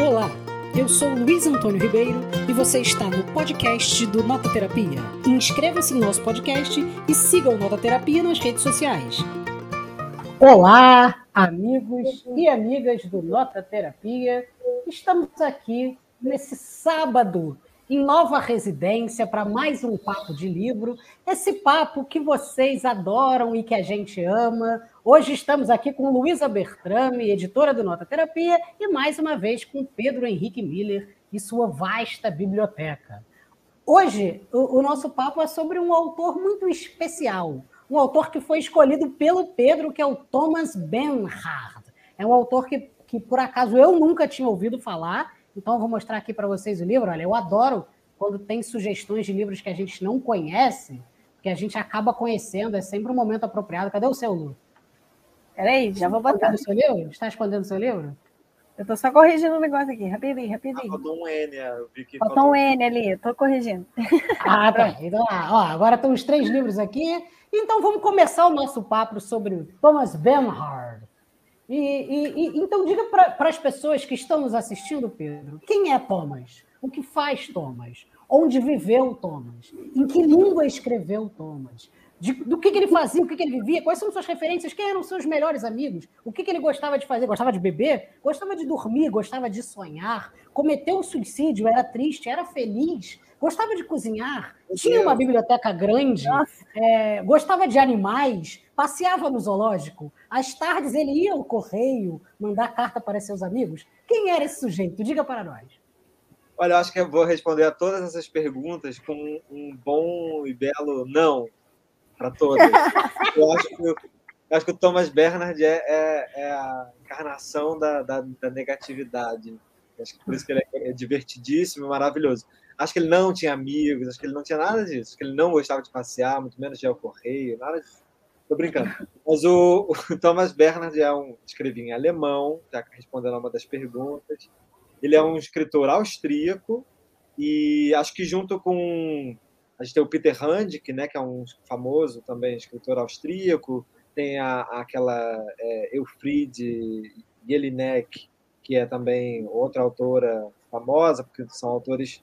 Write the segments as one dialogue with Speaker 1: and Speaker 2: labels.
Speaker 1: Olá, eu sou Luiz Antônio Ribeiro e você está no podcast do Nota Terapia. Inscreva-se no nosso podcast e siga o Nota Terapia nas redes sociais. Olá, amigos e amigas do Nota Terapia. Estamos aqui nesse sábado em nova residência para mais um papo de livro. Esse papo que vocês adoram e que a gente ama. Hoje estamos aqui com Luísa Bertrame, editora do Nota Terapia, e mais uma vez com Pedro Henrique Miller e sua vasta biblioteca. Hoje, o, o nosso papo é sobre um autor muito especial, um autor que foi escolhido pelo Pedro, que é o Thomas Benhard. É um autor que, que por acaso, eu nunca tinha ouvido falar, então, eu vou mostrar aqui para vocês o livro. Olha, eu adoro quando tem sugestões de livros que a gente não conhece, que a gente acaba conhecendo, é sempre um momento apropriado. Cadê o seu, Lu?
Speaker 2: Peraí, já vou botar.
Speaker 1: o seu livro? Está escondendo o seu livro?
Speaker 2: Eu estou só corrigindo um negócio aqui, rapidinho, rapidinho. Ah,
Speaker 3: faltou um N, eu vi que.
Speaker 2: Faltou um N ali, estou corrigindo.
Speaker 1: Ah, tá. Então, ó, agora estão os três livros aqui. Então, vamos começar o nosso papo sobre Thomas Bernhard. E, e, e, então, diga para as pessoas que estão nos assistindo, Pedro, quem é Thomas? O que faz Thomas? Onde viveu Thomas? Em que língua escreveu Thomas? De, do que, que, ele fazia, o que, que, ele vivia, quais são suas referências, quem eram seus melhores amigos, o que, que, ele gostava de fazer, gostava de beber, gostava de dormir, gostava de sonhar, cometeu um suicídio, era triste, era feliz, gostava de cozinhar, tinha uma biblioteca grande, é, gostava de animais, passeava no zoológico, às tardes ele ia ao correio mandar carta para seus amigos. Quem era esse sujeito? Diga para nós.
Speaker 3: Olha, eu acho que eu vou responder a todas essas perguntas com um bom e belo não para todas. eu, acho que, eu acho que o Thomas Bernard é, é, é a encarnação da, da, da, negatividade. Acho que por isso que ele é, é divertidíssimo, maravilhoso. Acho que ele não tinha amigos, acho que ele não tinha nada disso, acho que ele não gostava de passear, muito menos de ir ao correio, nada disso. Tô brincando. Mas o, o Thomas Bernhard é um escrevia em alemão, já respondendo a uma das perguntas. Ele é um escritor austríaco e acho que junto com a gente tem o Peter Handke, né, que é um famoso também escritor austríaco, tem a, aquela é, Elfriede Jelinek, que é também outra autora famosa, porque são autores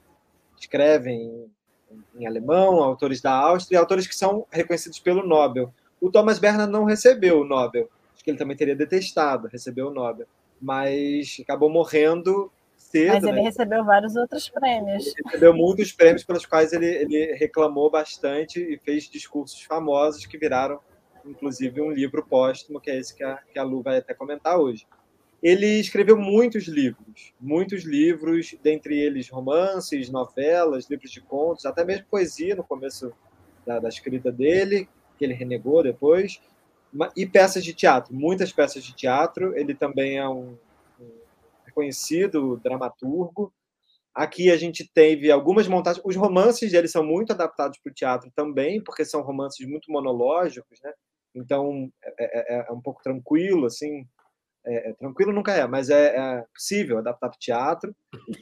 Speaker 3: que escrevem em, em alemão, autores da Áustria, autores que são reconhecidos pelo Nobel. O Thomas Bernhard não recebeu o Nobel. Acho que ele também teria detestado receber o Nobel. Mas acabou morrendo
Speaker 2: Mas ele né? recebeu vários outros prêmios.
Speaker 3: Ele recebeu muitos prêmios pelos quais ele, ele reclamou bastante e fez discursos famosos que viraram, inclusive, um livro póstumo, que é esse que a, que a Lu vai até comentar hoje. Ele escreveu muitos livros, muitos livros, dentre eles romances, novelas, livros de contos, até mesmo poesia no começo da, da escrita dele, que ele renegou depois, e peças de teatro, muitas peças de teatro. Ele também é um reconhecido dramaturgo. Aqui a gente teve algumas montagens. Os romances dele são muito adaptados para o teatro também, porque são romances muito monológicos, né? Então é, é, é um pouco tranquilo, assim. É, é, tranquilo nunca é, mas é, é possível adaptar para o teatro.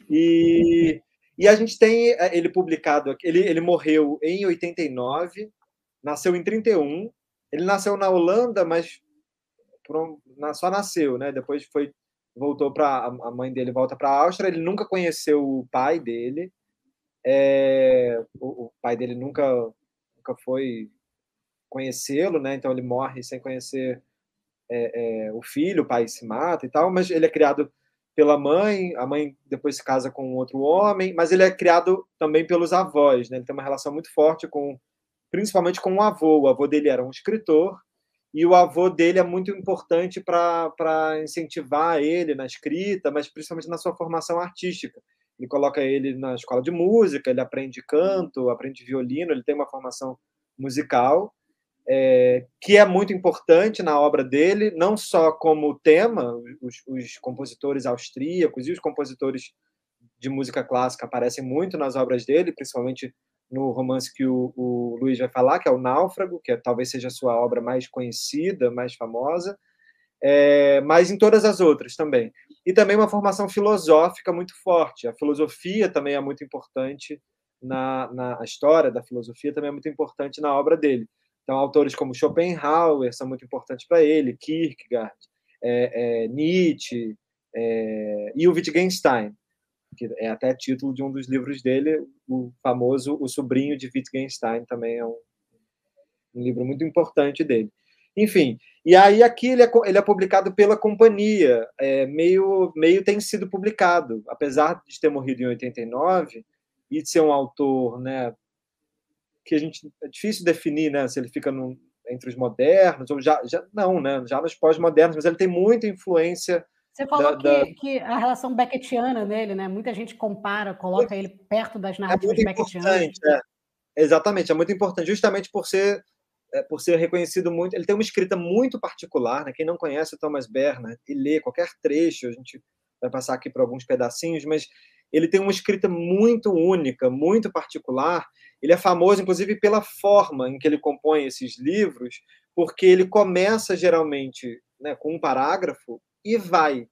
Speaker 3: E, e a gente tem é, ele publicado. Ele, ele morreu em 89, nasceu em 31. Ele nasceu na Holanda, mas só nasceu, né? Depois foi voltou para a mãe dele volta para a Áustria. Ele nunca conheceu o pai dele. É, o, o, pai dele nunca nunca foi conhecê-lo, né? Então ele morre sem conhecer é, é, o filho, o pai se mata e tal. Mas ele é criado pela mãe. A mãe depois se casa com outro homem, mas ele é criado também pelos avós, né? Ele tem uma relação muito forte com principalmente com o avô. O avô dele era um escritor e o avô dele é muito importante para incentivar ele na escrita, mas principalmente na sua formação artística. Ele coloca ele na escola de música, ele aprende canto, aprende violino, ele tem uma formação musical é, que é muito importante na obra dele, não só como tema, os, os compositores austríacos e os compositores de música clássica aparecem muito nas obras dele, principalmente no romance que o, o Luiz vai falar, que é o Náufrago, que é, talvez seja a sua obra mais conhecida, mais famosa, é, mas em todas as outras também. E também uma formação filosófica muito forte. A filosofia também é muito importante na, na história da filosofia também é muito importante na obra dele. Então, autores como Schopenhauer são muito importantes para ele, Kierkegaard, é, é, Nietzsche, É, e o Wittgenstein, que é até título de um dos livros dele, o famoso O Sobrinho de Wittgenstein, também é um, um livro muito importante dele. Enfim, e aí aqui ele é, ele é publicado pela companhia, é, meio, meio tem sido publicado, apesar de ter morrido em 89 e de ser um autor, né, que a gente é difícil definir, né, se ele fica no, entre os modernos ou já, já não, né, já nos pós-modernos, mas ele tem muita influência
Speaker 1: você falou da, que, da... que, a relação Beckettiana nele, né? Muita gente compara, coloca é, ele perto das narrativas é Beckettianas.
Speaker 3: É. Exatamente, é muito importante, justamente por ser é, por ser reconhecido muito. Ele tem uma escrita muito particular, né? Quem não conhece o Thomas Bernard e lê qualquer trecho, a gente vai passar aqui por alguns pedacinhos, mas ele tem uma escrita muito única, muito particular. Ele é famoso, inclusive, pela forma em que ele compõe esses livros, porque ele começa geralmente né, com um parágrafo e vai.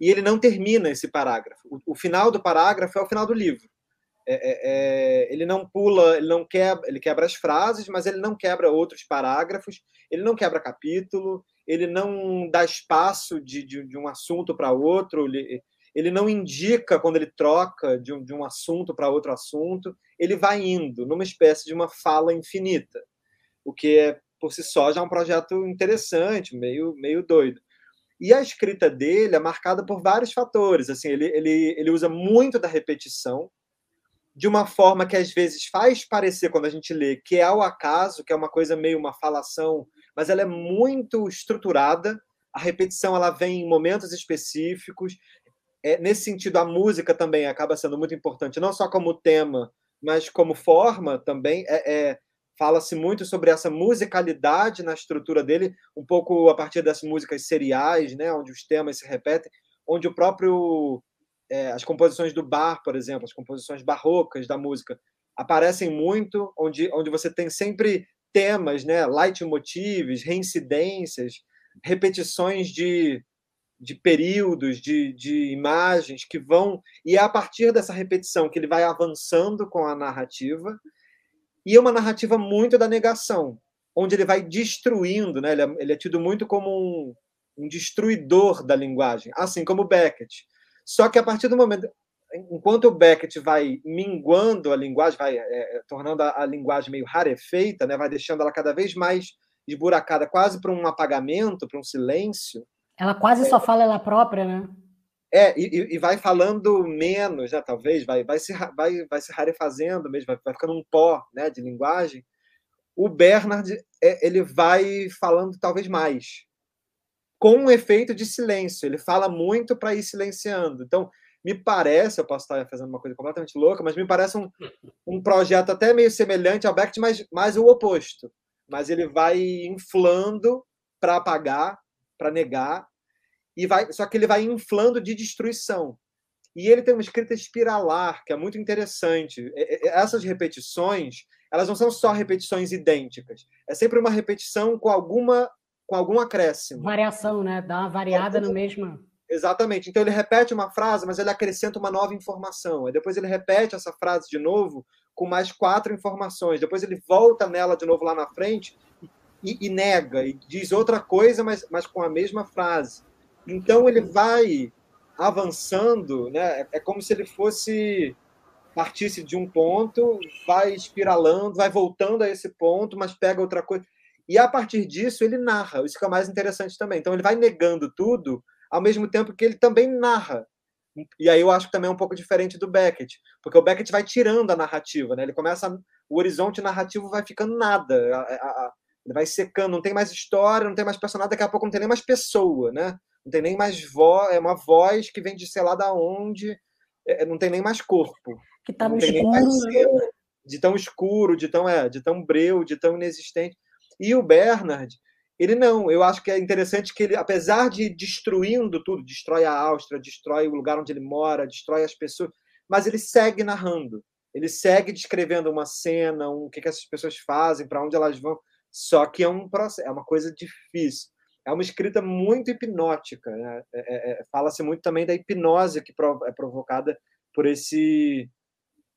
Speaker 3: E ele não termina esse parágrafo. O, o final do parágrafo é o final do livro. É, é, é, ele não pula, ele não quebra, ele quebra as frases, mas ele não quebra outros parágrafos, ele não quebra capítulo, ele não dá espaço de, de, de um assunto para outro, ele, ele não indica quando ele troca de um, de um assunto para outro assunto, ele vai indo numa espécie de uma fala infinita, o que é por si só já é um projeto interessante, meio, meio doido. E a escrita dele é marcada por vários fatores. Assim, ele, ele, ele usa muito da repetição, de uma forma que às vezes faz parecer, quando a gente lê, que é ao acaso, que é uma coisa meio uma falação, mas ela é muito estruturada. A repetição ela vem em momentos específicos. É, nesse sentido, a música também acaba sendo muito importante, não só como tema, mas como forma também. É, é Fala-se muito sobre essa musicalidade na estrutura dele, um pouco a partir das músicas seriais, né, onde os temas se repetem, onde o próprio é, as composições do bar, por exemplo, as composições barrocas da música, aparecem muito, onde, onde você tem sempre temas, né, leitmotivs, reincidências, repetições de, de períodos, de, de imagens que vão. E é a partir dessa repetição que ele vai avançando com a narrativa, e é uma narrativa muito da negação, onde ele vai destruindo, né? ele, é, ele é tido muito como um, um destruidor da linguagem, assim como Beckett. Só que a partir do momento, enquanto o Beckett vai minguando a linguagem, vai é, é, tornando a, a, linguagem meio rarefeita, né, vai deixando ela cada vez mais esburacada, quase para um apagamento, para um silêncio.
Speaker 1: Ela quase é, só fala ela própria, né?
Speaker 3: É, e, e, vai falando menos, né, talvez, vai, vai, se, vai, vai se rarefazendo mesmo, vai, vai ficando um pó né, de linguagem. O Bernard, é, ele vai falando talvez mais com um efeito de silêncio. Ele fala muito para ir silenciando. Então, me parece, eu posso estar fazendo uma coisa completamente louca, mas me parece um, um projeto até meio semelhante ao Beckett, mas mais o oposto. Mas ele vai inflando para apagar, para negar, e vai, só que ele vai inflando de destruição. E ele tem uma escrita espiralar, que é muito interessante. Essas repetições, elas não são só repetições idênticas. É sempre uma repetição com alguma com algum acréscimo.
Speaker 1: Variação, né? Dá uma variada no mesmo.
Speaker 3: Exatamente. Então ele repete uma frase, mas ele acrescenta uma nova informação. Aí depois ele repete essa frase de novo com mais quatro informações. Depois ele volta nela de novo lá na frente e, e nega e diz outra coisa, mas, mas com a mesma frase. Então ele vai avançando, né? É, como se ele fosse partisse de um ponto, vai espiralando, vai voltando a esse ponto, mas pega outra coisa. E a partir disso ele narra, isso que é mais interessante também. Então ele vai negando tudo, ao mesmo tempo que ele também narra. E aí eu acho que também é um pouco diferente do Beckett, porque o Beckett vai tirando a narrativa, né? Ele começa o horizonte narrativo vai ficando nada, a, a, vai secando, não tem mais história, não tem mais personagem, daqui a pouco não tem nem mais pessoa, né? Não tem nem mais voz, é uma voz que vem de sei lá da onde, é, não tem nem mais corpo.
Speaker 1: Que tá
Speaker 3: no
Speaker 1: escuro, né?
Speaker 3: de tão escuro, de tão é, de tão breu, de tão inexistente. E o Bernard, ele não. Eu acho que é interessante que ele, apesar de destruindo tudo, destrói a Áustria, destrói o lugar onde ele mora, destrói as pessoas, mas ele segue narrando. Ele segue descrevendo uma cena, um, o que, que essas pessoas fazem, para onde elas vão. Só que é um processo, é uma coisa difícil. É uma escrita muito hipnótica. Né? É, é, é Fala-se muito também da hipnose que é provocada por esse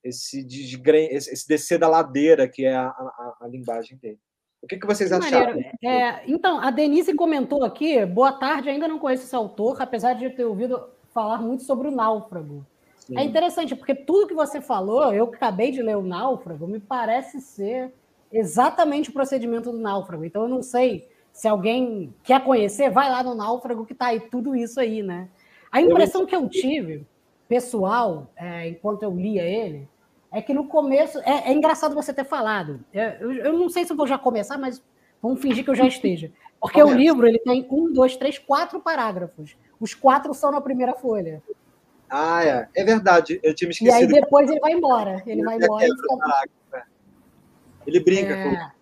Speaker 3: esse, esse descer da ladeira que é a, a, a linguagem dele. O que, que vocês acharam?
Speaker 1: É, então, a Denise comentou aqui, boa tarde, ainda não conheço esse autor, apesar de ter ouvido falar muito sobre o Náufrago. Sim. É interessante, porque tudo que você falou, eu acabei de ler o Náufrago, me parece ser exatamente o procedimento do Náufrago. Então, eu não sei se alguém quer conhecer, vai lá no Náufrago, que está aí tudo isso aí, né? A impressão que eu tive, pessoal, é, enquanto eu lia ele, é que no começo. É, é engraçado você ter falado. É, eu, eu, não sei se eu vou já começar, mas vamos fingir que eu já esteja. Porque Começa. o livro ele tem um, dois, três, quatro parágrafos. Os quatro são na primeira folha.
Speaker 3: Ah, é. É verdade. Eu tinha me esquecido.
Speaker 1: E aí depois ele vai embora. Ele vai embora. E fica...
Speaker 3: Ele brinca é... com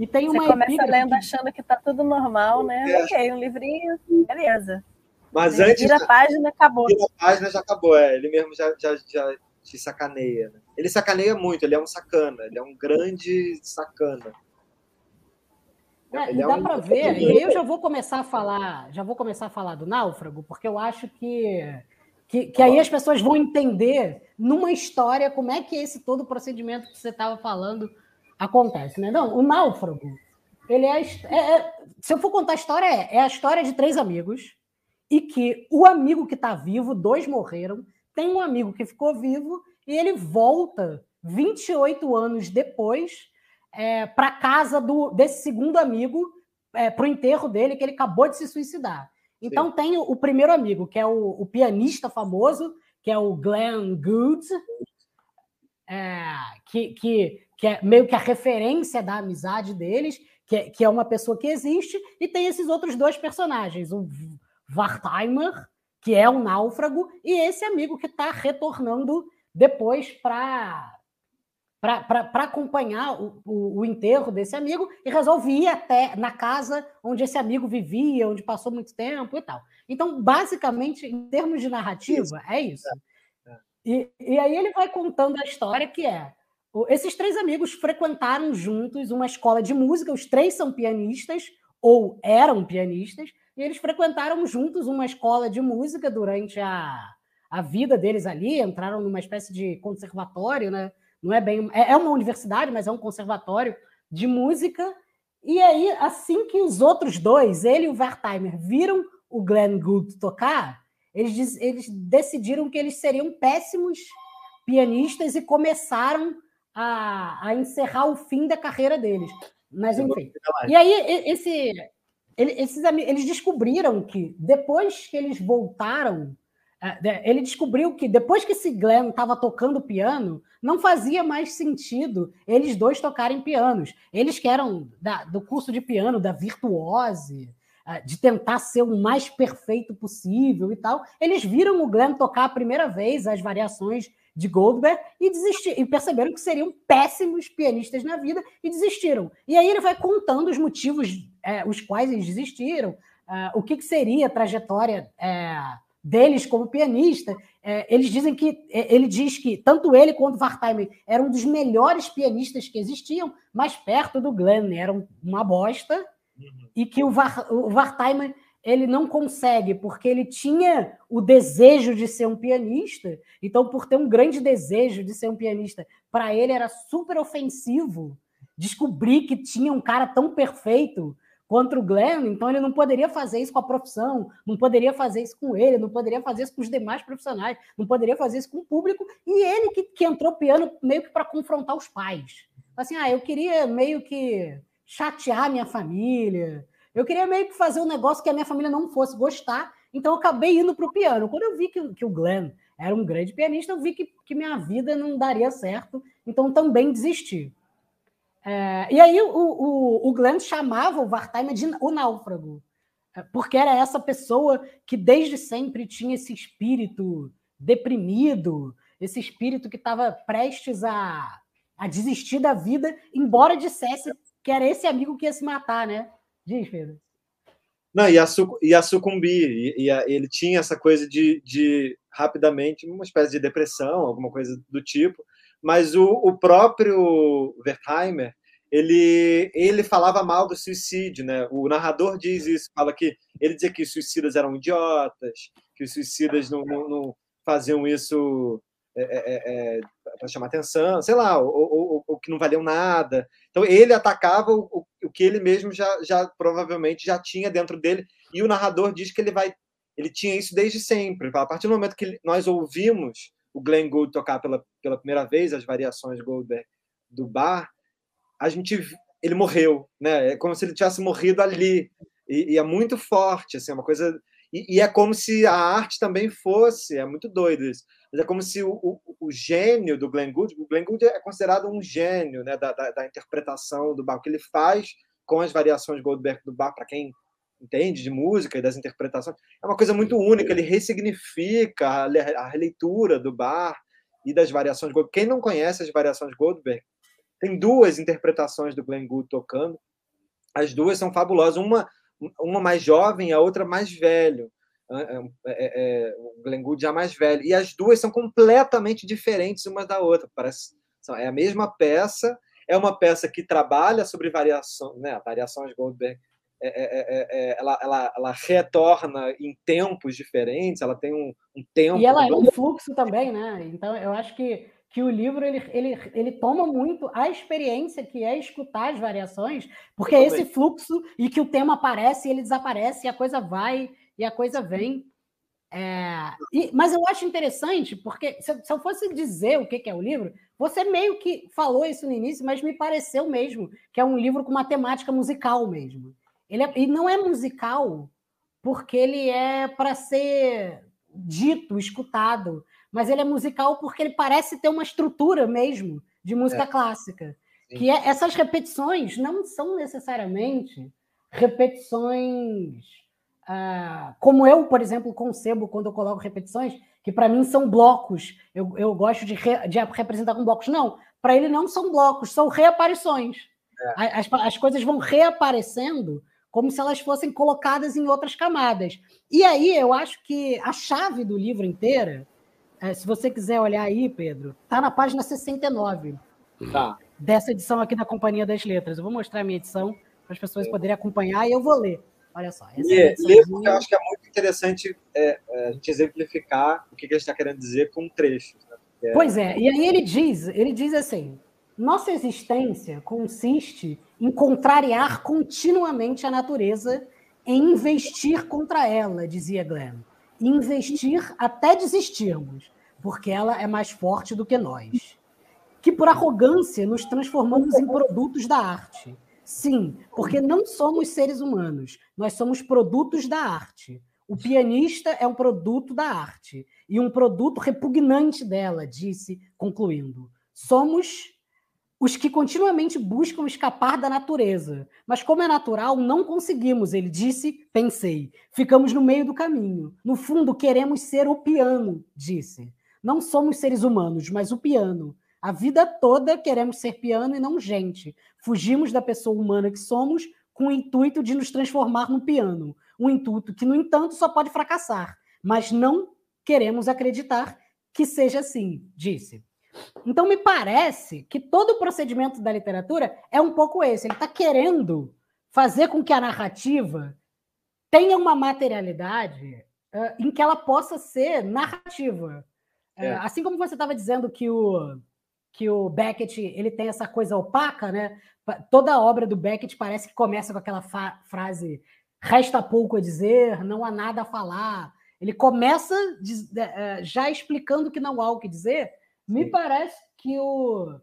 Speaker 2: e tem uma Você começa lendo achando que está tudo normal, né? É. Ok, um livrinho, beleza.
Speaker 3: Mas antes.
Speaker 2: Vira a página, acabou.
Speaker 3: Vira a página, já acabou. É. Ele mesmo já, já, já te sacaneia. Né? Ele sacaneia muito, ele é um sacana, ele é um grande sacana.
Speaker 1: É, dá é um... para ver, e aí eu já vou começar a falar, já vou começar a falar do náufrago, porque eu acho que, que, que aí as pessoas vão entender numa história como é que esse todo o procedimento que você estava falando acontece, né? Não, o náufrago, ele é, é, é, se eu for contar a história, é, é a história de três amigos e que o amigo que está vivo, dois morreram, tem um amigo que ficou vivo e ele volta 28 anos depois é, para casa do, desse segundo amigo, é, para o enterro dele, que ele acabou de se suicidar. Então Sim. tem o, o, primeiro amigo, que é o, o, pianista famoso, que é o Glenn Gould, é, que, que, que é meio que a referência da amizade deles, que é, que é uma pessoa que existe, e tem esses outros dois personagens, o Wartheimer, que é um náufrago, e esse amigo que está retornando depois para para acompanhar o, o, o, enterro desse amigo e resolve ir até na casa onde esse amigo vivia, onde passou muito tempo e tal. Então, basicamente, em termos de narrativa, isso. é isso. É. E, e aí ele vai contando a história que é esses três amigos frequentaram juntos uma escola de música, os três são pianistas, ou eram pianistas, e eles frequentaram juntos uma escola de música durante a, a vida deles ali, entraram numa espécie de conservatório, né? Não é bem. É, é uma universidade, mas é um conservatório de música. E aí, assim que os outros dois, ele e o Wertheimer, viram o Glenn Gould tocar, eles, eles decidiram que eles seriam péssimos pianistas e começaram a, a encerrar o fim da carreira deles. Mas, enfim. E aí, esse, ele, esses, eles descobriram que depois que eles voltaram, ele descobriu que depois que esse Glenn estava tocando piano, não fazia mais sentido eles dois tocarem pianos. Eles que eram da, do curso de piano, da virtuose, é, de tentar ser o mais perfeito possível e tal, eles viram o Glenn tocar a primeira vez as variações de Goldberg e, desistir, e perceberam que seriam péssimos pianistas na vida e desistiram. E aí ele vai contando os motivos é, os quais eles desistiram, é, o que, que, seria a trajetória é, deles como pianista. É, eles dizem que é, ele diz que tanto ele quanto o Wartheimer eram um dos melhores pianistas que existiam, mas perto do Glenn eram uma bosta, uhum. e que o, Var, o Wartheimer ele não consegue, porque ele tinha o desejo de ser um pianista, então, por ter um grande desejo de ser um pianista, para ele era super ofensivo descobrir que tinha um cara tão perfeito quanto o Glenn, então ele não poderia fazer isso com a profissão, não poderia fazer isso com ele, não poderia fazer isso com os demais profissionais, não poderia fazer isso com o público, e ele que, que entrou piano meio que para confrontar os pais. Assim, ah, eu queria meio que chatear minha família, eu queria meio que fazer um negócio que a minha família não fosse gostar, então eu acabei indo para o piano. Quando eu vi que, que o Glenn era um grande pianista, eu vi que, que minha vida não daria certo, então também desisti. É, e aí o, o, o Glenn chamava o Wartheimer de o náufrago, é, porque era essa pessoa que desde sempre tinha esse espírito deprimido, esse espírito que estava prestes a, a desistir da vida, embora dissesse que era esse amigo que ia se matar, né? Diz, Pedro.
Speaker 3: Não, ia, su ia sucumbir. Ia, ele tinha essa coisa de, de, rapidamente, uma espécie de depressão, alguma coisa do tipo. Mas o, o próprio Wertheimer, ele, ele falava mal do suicídio, né? O narrador diz isso, fala que ele dizia que os suicidas eram idiotas, que os suicidas não, não, não faziam isso é, é, é, para chamar atenção, sei lá, ou, ou, que não valiam nada. Então ele atacava o, o que ele mesmo já, já provavelmente já tinha dentro dele, e o narrador diz que ele vai. Ele tinha isso desde sempre. A partir do momento que nós ouvimos o Glenn Gould tocar pela, pela primeira vez as variações Goldberg do bar, a gente ele morreu, né? É como se ele tivesse morrido ali. E, e é muito forte, assim, é uma coisa. E, e, é como se a arte também fosse, é muito doido isso. Mas é como se o, o, o gênio do Glenn Gould, o Glenn Gould é considerado um gênio né, da, da, da interpretação do bar, o que ele faz com as variações Goldberg do bar, para quem entende de música e das interpretações, é uma coisa muito única. Ele ressignifica a, releitura do bar e das variações de Goldberg. Quem não conhece as variações de Goldberg, tem duas interpretações do Glenn Gould tocando. As duas são fabulosas. Uma, uma mais jovem, a outra mais velho. É, é, é, o Glenn Gould já mais velho. E as duas são completamente diferentes uma da outra. Parece, é a mesma peça. É uma peça que trabalha sobre variação, né, variações Goldberg. É, é, é, ela, ela, ela retorna em tempos diferentes, ela tem um, um tempo.
Speaker 1: E ela é um fluxo também, né? Então, eu acho que que o livro ele, ele, ele toma muito a experiência que é escutar as variações, porque é esse fluxo e que o tema aparece e ele desaparece, e a coisa vai e a coisa vem. É, e, mas eu acho interessante, porque se, se, eu fosse dizer o que, que é o livro, você meio que falou isso no início, mas me pareceu mesmo que é um livro com uma temática musical mesmo. Ele é, e não é musical porque ele é para ser dito, escutado mas ele é musical porque ele parece ter uma estrutura mesmo de música é. clássica. Sim. Que é, essas repetições não são necessariamente repetições ah, como eu, por exemplo, concebo quando eu coloco repetições, que para mim são blocos. Eu, eu gosto de, re, de representar com blocos. Não, para ele não são blocos, são reaparições. É. As, as coisas vão reaparecendo como se elas fossem colocadas em outras camadas. E aí eu acho que a chave do livro inteira é, se você quiser olhar aí, Pedro, tá na página 69. Tá. Dessa edição aqui da Companhia das Letras. Eu vou mostrar a minha edição para as pessoas poderem acompanhar e eu vou ler. Olha só.
Speaker 3: Essa é, ler porque eu acho que é muito interessante é, é, a gente exemplificar o que, que a gente está querendo dizer com trechos. Né?
Speaker 1: É... Pois é, e aí ele diz, ele diz assim: nossa existência consiste em contrariar continuamente a natureza, em investir contra ela, dizia Glenn investir até desistirmos, porque ela é mais forte do que nós. Que por arrogância nos transformamos em produtos da arte. Sim, porque não somos seres humanos, nós somos produtos da arte. O pianista é um produto da arte e um produto repugnante dela, disse, concluindo. Somos os que continuamente buscam escapar da natureza. Mas, como é natural, não conseguimos, ele disse, pensei. Ficamos no meio do caminho. No fundo, queremos ser o piano, disse. Não somos seres humanos, mas o piano. A vida toda queremos ser piano e não gente. Fugimos da pessoa humana que somos com o intuito de nos transformar no piano. Um intuito que, no entanto, só pode fracassar. Mas não queremos acreditar que seja assim, disse. Então, me parece que todo o procedimento da literatura é um pouco esse. Ele está querendo fazer com que a narrativa tenha uma materialidade uh, em que ela possa ser narrativa. É. Uh, assim como você estava dizendo que o, que o Beckett ele tem essa coisa opaca, né? Toda a obra do Beckett parece que começa com aquela frase resta pouco a dizer, não há nada a falar. Ele começa uh, já explicando que não há o que dizer, me parece que o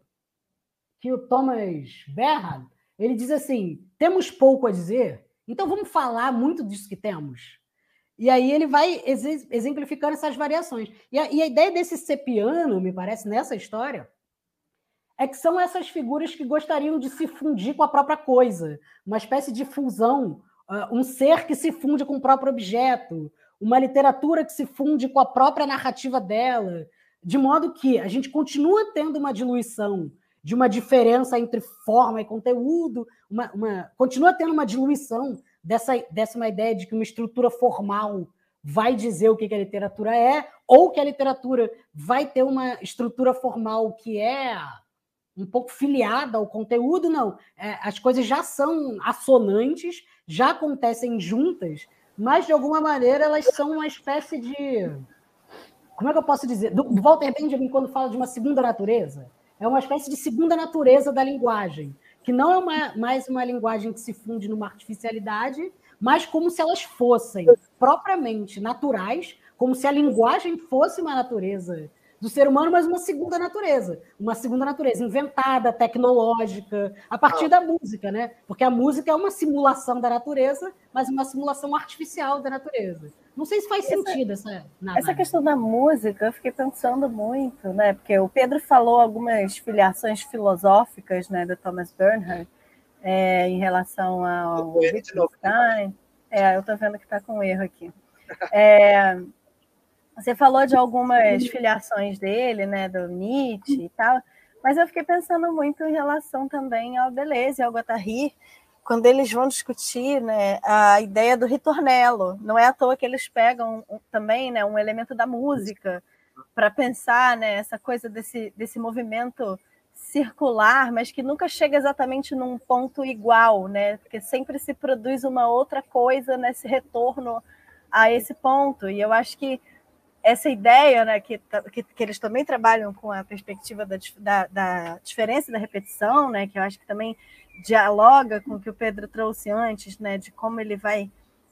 Speaker 1: que o Thomas Berhard, ele diz assim: temos pouco a dizer, então vamos falar muito disso que temos. E aí ele vai exemplificando essas variações. E a, e a ideia desse sepiano, me parece, nessa história, é que são essas figuras que gostariam de se fundir com a própria coisa, uma espécie de fusão, uh, um ser que se funde com o próprio objeto, uma literatura que se funde com a própria narrativa dela, de modo que a gente continua tendo uma diluição de uma diferença entre forma e conteúdo, uma, uma, continua tendo uma diluição dessa, dessa uma ideia de que uma estrutura formal vai dizer o que, que a literatura é, ou que a literatura vai ter uma estrutura formal que é um pouco filiada ao conteúdo, não. É, as coisas já são assonantes, já acontecem juntas, mas de alguma maneira elas são uma espécie de como é que eu posso dizer? Do, Walter Benjamin, quando fala de uma segunda natureza, é uma espécie de segunda natureza da linguagem, que não é uma, mais uma linguagem que se funde numa artificialidade, mas como se elas fossem propriamente naturais, como se a linguagem fosse uma natureza do ser humano, mas uma segunda natureza, uma segunda natureza inventada, tecnológica, a partir ah. da música, né? Porque a música é uma simulação da natureza, mas uma simulação artificial da natureza. Não sei se faz essa, sentido essa.
Speaker 2: Essa questão da música, eu fiquei pensando muito, né? Porque o Pedro falou algumas filiações filosóficas, né, do Thomas Bernhard, é, em relação ao Wittgenstein. É, eu estou vendo que está com erro aqui. É, você falou de algumas filiações dele, né, do Nietzsche e tal, mas eu fiquei pensando muito em relação também ao Deleuze e ao Guattari, quando eles vão discutir né, a ideia do ritornello. Não é à toa que eles pegam também né, um elemento da música para pensar né, essa coisa desse, desse movimento circular, mas que nunca chega exatamente num ponto igual, né? Porque sempre se produz uma outra coisa nesse retorno a esse ponto. E eu acho que essa ideia, né, que, que, que, eles também trabalham com a perspectiva da, da, da, diferença da repetição, né, que eu acho que também dialoga com o que o Pedro trouxe antes, né, de como ele vai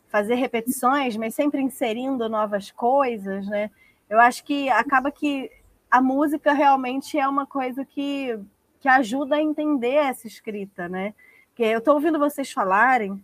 Speaker 2: fazer repetições, mas sempre inserindo novas coisas, né? Eu acho que acaba que a música realmente é uma coisa que, que ajuda a entender essa escrita, né? Que eu estou ouvindo vocês falarem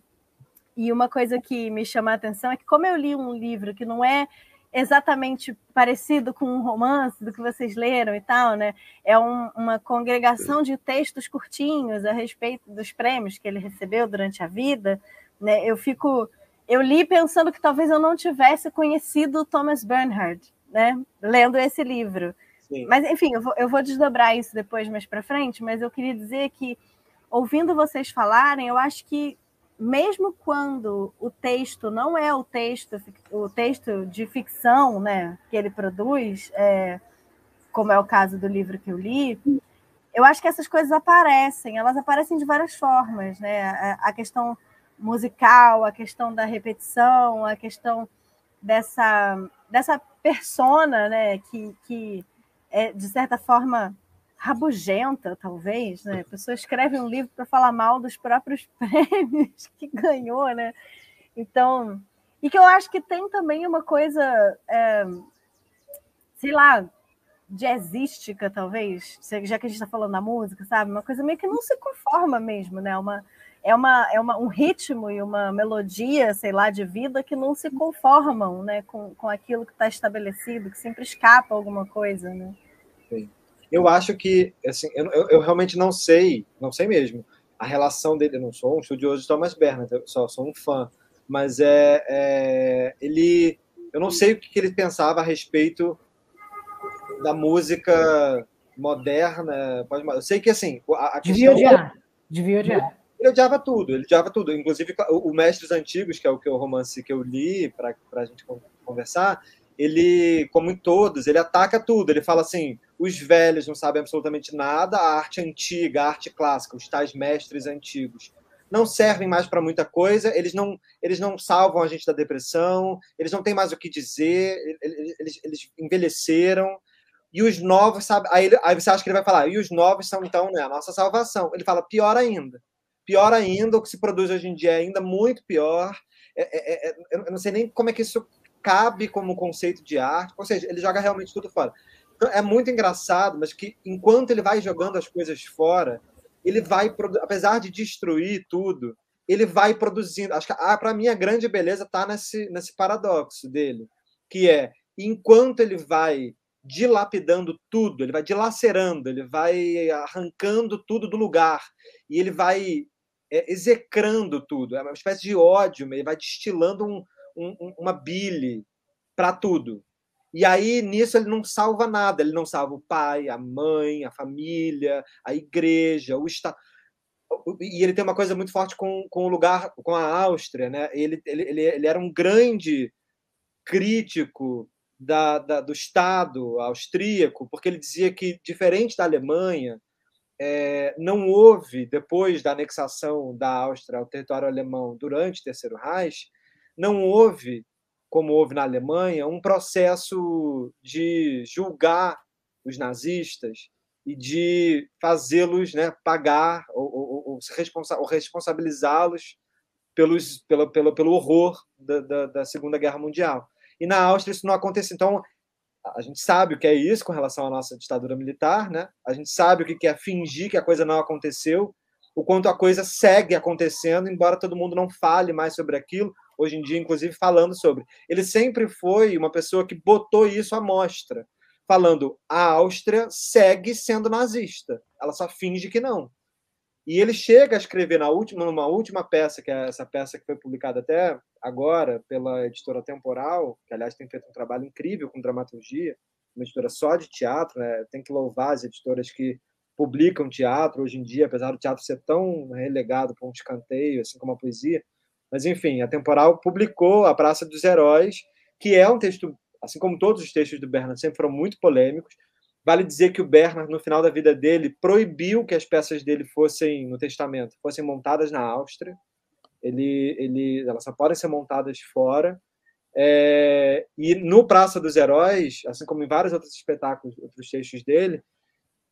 Speaker 2: e uma coisa que me chama a atenção é que como eu li um livro que não é exatamente parecido com um romance do que vocês leram e tal, né? É um, uma congregação de textos curtinhos a respeito dos prêmios que ele recebeu durante a vida, né? Eu fico, eu li pensando que talvez eu não tivesse conhecido Thomas Bernhard, né? Lendo esse livro. Sim. Mas enfim, eu vou, eu vou desdobrar isso depois mais para frente. Mas eu queria dizer que ouvindo vocês falarem, eu acho que mesmo quando o texto não é o texto, o texto de ficção né, que ele produz, é, como é o caso do livro que eu li, eu acho que essas coisas aparecem, elas aparecem de várias formas, né? A, questão musical, a questão da repetição, a questão dessa, dessa persona, né, que, que é, de certa forma rabugenta, talvez, né? A pessoa escreve um livro para falar mal dos próprios prêmios que ganhou, né? Então, e que eu acho que tem também uma coisa, é, sei lá, jazzística, talvez, já que a gente está falando da música, sabe? Uma coisa meio que não se conforma mesmo, né? Uma, é uma, é uma, um ritmo e uma melodia, sei lá, de vida que não se conformam né? com, com aquilo que está estabelecido, que sempre escapa alguma coisa, né?
Speaker 3: Sim. Eu acho que, assim, eu, eu, realmente não sei, não sei mesmo, a relação dele. Eu não sou um estudioso de Thomas Bernard, eu só sou um fã, mas é, é ele. Eu não sei o que ele pensava a respeito da música moderna. Eu sei que, assim, a, a
Speaker 1: Devia odiar. Devia odiar.
Speaker 3: Ele odiava tudo, ele odiava tudo. Inclusive, o, o Mestres Antigos, que é o, que é o romance que eu li para a gente conversar, ele, como em todos, ele ataca tudo. Ele fala assim: os velhos não sabem absolutamente nada, a arte antiga, a arte clássica, os tais mestres antigos não servem mais para muita coisa, eles não, eles não salvam a gente da depressão, eles não têm mais o que dizer, eles, eles, envelheceram. E os novos, sabe? Aí, aí você acha que ele vai falar, e os novos são então né, a nossa salvação. Ele fala, pior ainda. Pior ainda, o que se produz hoje em dia é ainda muito pior. É, é, é, eu não sei nem como é que isso cabe como conceito de arte, ou seja, ele joga realmente tudo fora. Então, é muito engraçado, mas que enquanto ele vai jogando as coisas fora, ele vai, apesar de destruir tudo, ele vai produzindo. Acho que ah, para mim a grande beleza está nesse, nesse paradoxo dele, que é enquanto ele vai dilapidando tudo, ele vai dilacerando, ele vai arrancando tudo do lugar e ele vai é, execrando tudo. É uma espécie de ódio, ele vai destilando um, um, uma bile para tudo. E aí, nisso, ele não salva nada. Ele não salva o pai, a mãe, a família, a igreja, o Estado. E ele tem uma coisa muito forte com, com o lugar, com a Áustria. Né? Ele, ele, ele, ele era um grande crítico da, da, do Estado austríaco, porque ele dizia que, diferente da Alemanha, é, não houve, depois da anexação da Áustria ao território alemão durante o Terceiro Reich, não houve como houve na Alemanha, um processo de julgar os nazistas e de fazê-los né, pagar ou, ou, ou, responsa ou responsabilizá-los pelos, pelo, pelo, pelo horror da, da, da, Segunda Guerra Mundial. E na Áustria isso não acontece. Então, a gente sabe o que é isso com relação à nossa ditadura militar, né? a gente sabe o que é fingir que a coisa não aconteceu, o quanto a coisa segue acontecendo, embora todo mundo não fale mais sobre aquilo, hoje em dia, inclusive, falando sobre. Ele sempre foi uma pessoa que botou isso à mostra, falando a Áustria segue sendo nazista, ela só finge que não. E ele chega a escrever na última, numa última peça, que é essa peça que foi publicada até agora pela editora Temporal, que aliás tem feito um trabalho incrível com dramaturgia, uma editora só de teatro, né? tem que louvar as editoras que publicam teatro hoje em dia, apesar do teatro ser tão relegado para um escanteio, assim como a poesia. Mas, enfim, a Temporal publicou A Praça dos Heróis, que é um texto, assim como todos os textos do Bernard, sempre foram muito polêmicos, Vale dizer que o Bernard, no final da vida dele, proibiu que as peças dele fossem, no testamento, fossem montadas na Áustria. Ele, ele, elas só podem ser montadas fora. É, e no Praça dos Heróis, assim como em vários outros espetáculos, outros textos dele,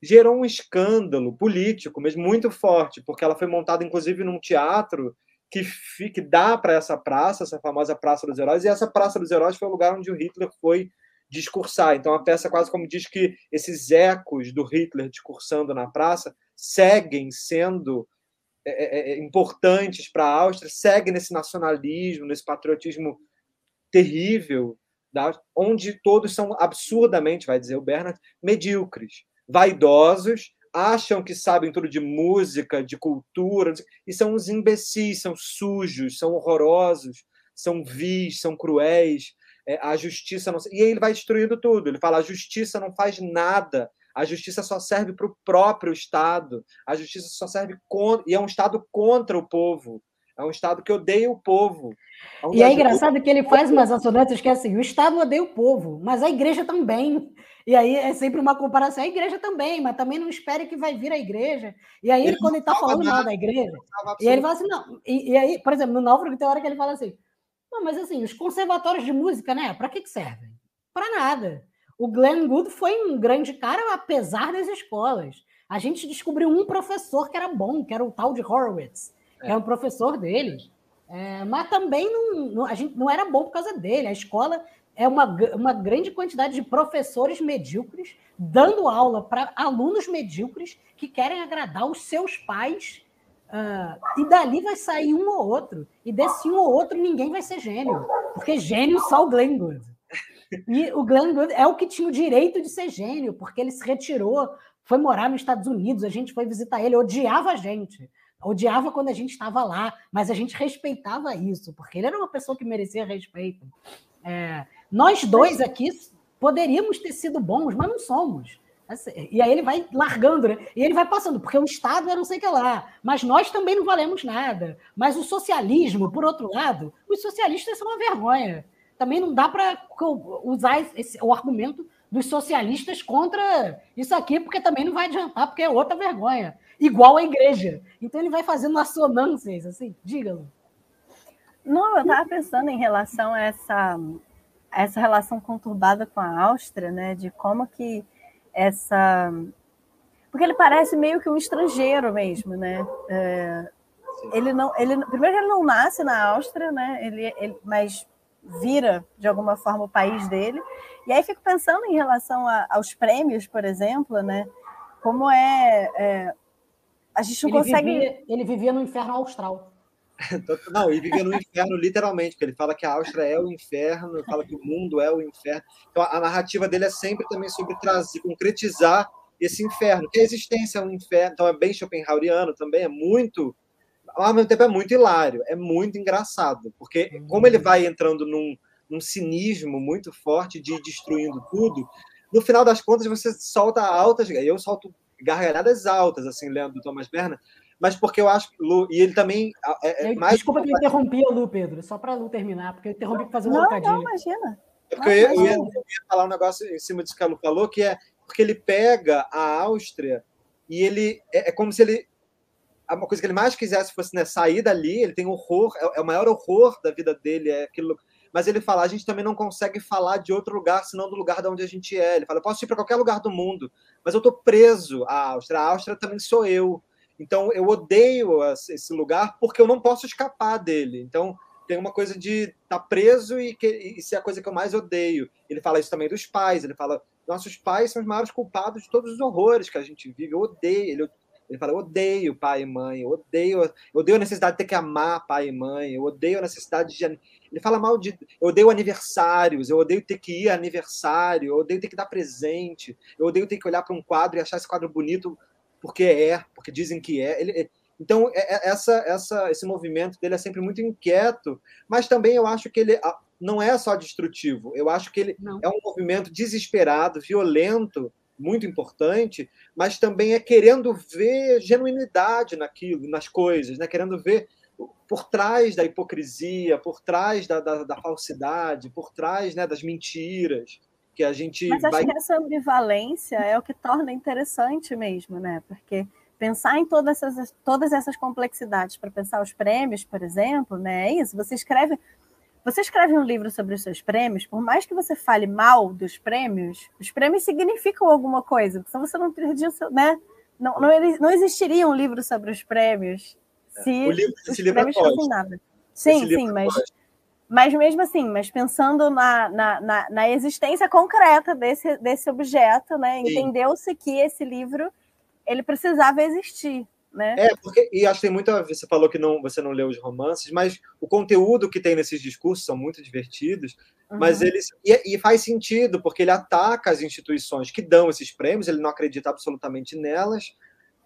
Speaker 3: gerou um escândalo político, mas muito forte, porque ela foi montada, inclusive, num teatro que, que dá para essa praça, essa famosa Praça dos Heróis, e essa Praça dos Heróis foi o lugar onde o Hitler foi discursar. Então a peça quase como diz que esses ecos do Hitler discursando na praça seguem sendo é, é, é importantes para a Áustria, seguem nesse nacionalismo, nesse patriotismo terrível, da, onde todos são absurdamente, vai dizer o Bernard, medíocres, vaidosos, acham que sabem tudo de música, de cultura, e são uns imbecis, são sujos, são horrorosos, são vis, são cruéis, é, a justiça não. E aí ele vai destruindo tudo. Ele fala: a justiça não faz nada. A justiça só serve para o próprio Estado. A justiça só serve contra. E é um Estado contra o povo. É um Estado que odeia o povo.
Speaker 1: É um e é engraçado que ele faz umas assonâncias que é assim: o Estado odeia o povo, mas a igreja também. E aí é sempre uma comparação. A igreja também, mas também não espere que vai vir a igreja. E aí, ele, quando ele está falando mal da igreja, e aí ele fala assim: não. E, e aí, por exemplo, no Náufrago tem hora que ele fala assim: não, mas assim, os conservatórios de música, né? Para que, que servem? Para nada. O Glenn Good foi um grande cara, apesar das escolas. A gente descobriu um professor que era bom, que era o tal de Horowitz, é. que é um professor deles. É, mas também não, não, a gente não era bom por causa dele. A escola é uma, uma grande quantidade de professores medíocres dando aula para alunos medíocres que querem agradar os seus pais Uh, e dali vai sair um ou outro. E desse um ou outro ninguém vai ser gênio. Porque gênio só o Glenn Good. E o Glenn Good é o que tinha o direito de ser gênio, porque ele se retirou, foi morar nos Estados Unidos, a gente foi visitar ele, odiava a gente. Odiava quando a gente estava lá, mas a gente respeitava isso, porque ele era uma pessoa que merecia respeito. É, nós dois aqui poderíamos ter sido bons, mas não somos. Assim, e aí ele vai largando, né? E ele vai passando, porque o Estado é não sei o que lá, mas nós também não valemos nada. Mas o socialismo, por outro lado, os socialistas são uma vergonha. Também não dá para usar esse, o argumento dos socialistas contra isso aqui, porque também não vai adiantar, porque é outra vergonha. Igual a igreja. Então ele vai fazendo assonâncias, assim, diga-lo.
Speaker 2: Não, eu estava pensando em relação a essa, essa relação conturbada com a Áustria, né? De como que essa. Porque ele parece meio que um estrangeiro mesmo, né? É, ele não, ele primeiro ele não nasce na Áustria, né? Ele, ele, mas vira de alguma forma o país dele. E aí fico pensando em relação a, aos prêmios, por exemplo, né? Como é, é a gente não
Speaker 1: ele
Speaker 2: consegue.
Speaker 1: Vivia, ele vivia no inferno austral.
Speaker 3: Não, ele vivia no inferno literalmente, porque ele fala que a Áustria é o inferno, fala que o mundo é o inferno. Então a narrativa dele é sempre também sobre trazer, concretizar esse inferno, que a existência é um inferno, então é bem Schopenhaueriano também, é muito, ao mesmo tempo é muito hilário, é muito engraçado, porque como ele vai entrando num, num cinismo muito forte de ir destruindo tudo, no final das contas você solta altas, eu solto gargalhadas altas, assim, lendo do Thomas Bernard, mas porque eu acho que Lu, e ele também.
Speaker 1: É, é mais Desculpa que eu interrompi a Lu, Pedro, só para Lu terminar, porque eu interrompi para fazer um
Speaker 2: não, trocadilho. Não, imagina.
Speaker 3: É porque eu, ia, eu, ia, eu, ia, falar um negócio em cima disso que a Lu falou, que é porque ele pega a Áustria e ele. É, é como se ele. Uma coisa que ele mais quisesse fosse né, sair dali, ele tem horror, é, é o maior horror da vida dele, é aquilo. mas ele fala: a gente também não consegue falar de outro lugar senão do lugar de onde a gente é. Ele fala: eu posso ir para qualquer lugar do mundo, mas eu estou preso à Áustria. A Áustria também sou eu. Então eu odeio esse lugar porque eu não posso escapar dele. Então tem uma coisa de estar tá preso e, que, e ser a coisa que eu mais odeio. Ele fala isso também dos pais. Ele fala: nossos pais são os maiores culpados de todos os horrores que a gente vive. Eu odeio. Ele, ele fala: odeio pai e mãe, eu odeio, eu odeio a necessidade de ter que amar pai e mãe, eu odeio a necessidade de. Ele fala mal de. Eu odeio aniversários, eu odeio ter que ir a aniversário, eu odeio ter que dar presente, eu odeio ter que olhar para um quadro e achar esse quadro bonito porque é, porque dizem que é. Ele, então, é, é, essa, essa, esse movimento dele é sempre muito inquieto, mas também eu acho que ele não é só destrutivo, eu acho que ele não. é um movimento desesperado, violento, muito importante, mas também é querendo ver genuinidade naquilo, nas coisas, né? querendo ver por trás da hipocrisia, por trás da, da, da falsidade, por trás né, das mentiras que a gente
Speaker 2: Mas acho vai... que essa ambivalência é o que torna interessante mesmo, né? Porque pensar em todas essas, todas essas complexidades para pensar os prêmios, por exemplo, né? É isso. Você escreve você escreve um livro sobre os seus prêmios, por mais que você fale mal dos prêmios, os prêmios significam alguma coisa, senão você não teria, né? Não, não, não existiria um livro sobre os prêmios se o livro, os esse prêmios fossem nada. Sim, sim, mas, mas mesmo assim, mas pensando na, na, na, na existência concreta desse, desse objeto, né? Entendeu-se que esse livro ele precisava existir. Né?
Speaker 3: É, porque, e acho que tem muita. Você falou que não, você não leu os romances, mas o conteúdo que tem nesses discursos são muito divertidos, uhum. mas eles. E, e, faz sentido, porque ele ataca as instituições que dão esses prêmios, ele não acredita absolutamente nelas,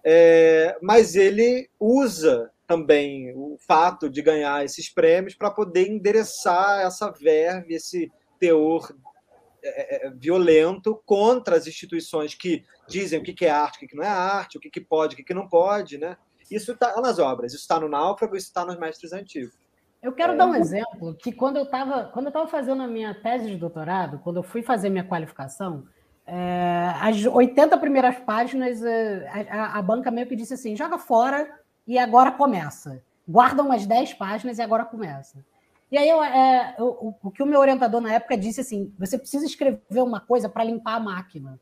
Speaker 3: é, mas ele usa também o fato de ganhar esses prêmios para poder endereçar essa verve, esse teor é, é, violento contra as instituições que dizem o que é arte, o que não é arte, o que pode, o que não pode, né? Isso está nas obras, isso está no Náufrago, isso está nos Mestres Antigos.
Speaker 1: Eu quero é. dar um exemplo que quando eu estava quando eu estava fazendo a minha tese de doutorado, quando eu fui fazer minha qualificação, é, as 80 primeiras páginas, é, a, a, banca meio que disse assim: joga fora e agora começa. Guarda umas 10 páginas e agora começa. E aí, eu, é, eu, o que o meu orientador na época disse assim: você precisa escrever uma coisa para limpar a máquina.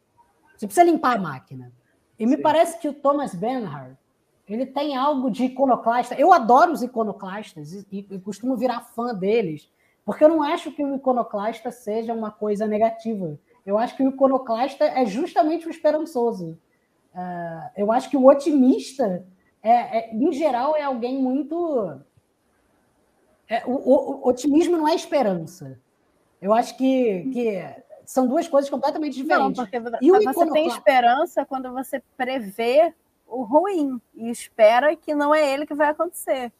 Speaker 1: Você precisa limpar a máquina. E me Sim. parece que o Thomas Bernhard ele tem algo de iconoclasta. Eu adoro os iconoclastas e, e, costumo virar fã deles, porque eu não acho que o iconoclasta seja uma coisa negativa. Eu acho que o iconoclasta é justamente o esperançoso. Uh, eu acho que o otimista, é, é, em geral, é alguém muito é, o, o, otimismo não é esperança. Eu acho que, que são duas coisas completamente diferentes.
Speaker 2: Não, porque e o você tem esperança quando você prevê o ruim e espera que não é ele que vai acontecer.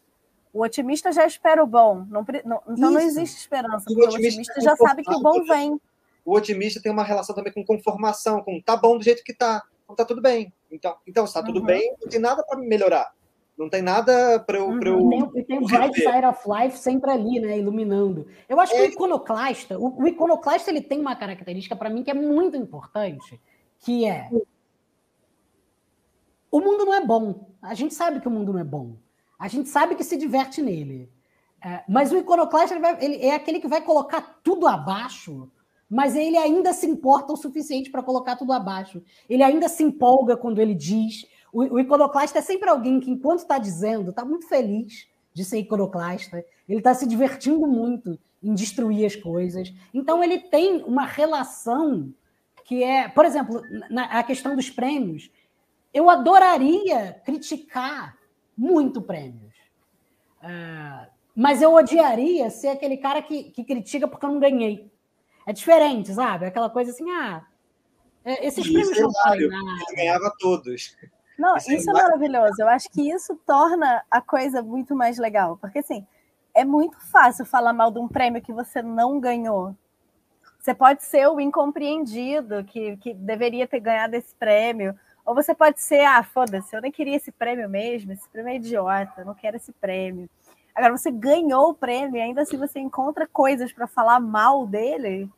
Speaker 2: O otimista já espera o bom. Não, não, então Isso. não existe esperança, porque o otimista, o otimista já sabe que o bom vem.
Speaker 3: O otimista tem uma relação também com conformação, com tá bom do jeito que tá. Então tá tudo bem. Então, então se tá tudo uhum. bem, não tem nada para melhorar. Não tem nada para eu, pra eu.
Speaker 1: Uhum. E tem, o Bright Side of Life sempre ali, né? Iluminando. Eu acho é. que o é. iconoclasta, o, o iconoclasta ele tem uma característica para mim que é muito importante, que é o mundo não é bom. A gente sabe que o mundo não é bom. A gente sabe que se diverte nele. É, mas o iconoclasta ele vai, ele é aquele que vai colocar tudo abaixo, mas ele ainda se importa o suficiente para colocar tudo abaixo. Ele ainda se empolga quando ele diz, o, o iconoclasta é sempre alguém que, enquanto está dizendo, está muito feliz de ser iconoclasta, ele está se divertindo muito em destruir as coisas. Então, ele tem uma relação que é, por exemplo, na, a questão dos prêmios. Eu adoraria criticar muito prêmios, uh, mas eu odiaria ser aquele cara que, que critica porque eu não ganhei. É diferente, sabe? Aquela coisa assim, ah, é, esses Isso prêmios não valem nada.
Speaker 3: Ele ganhava todos.
Speaker 2: Não, isso, isso é maravilhoso. Eu acho que isso torna a coisa muito mais legal. Porque, assim, é muito fácil falar mal de um prêmio que você não ganhou. Você pode ser o incompreendido que, que deveria ter ganhado esse prêmio. Ou você pode ser, ah, foda-se, eu nem queria esse prêmio mesmo, esse prêmio é idiota, eu não quero esse prêmio. Agora, você ganhou o prêmio e ainda assim você encontra coisas para falar mal dele,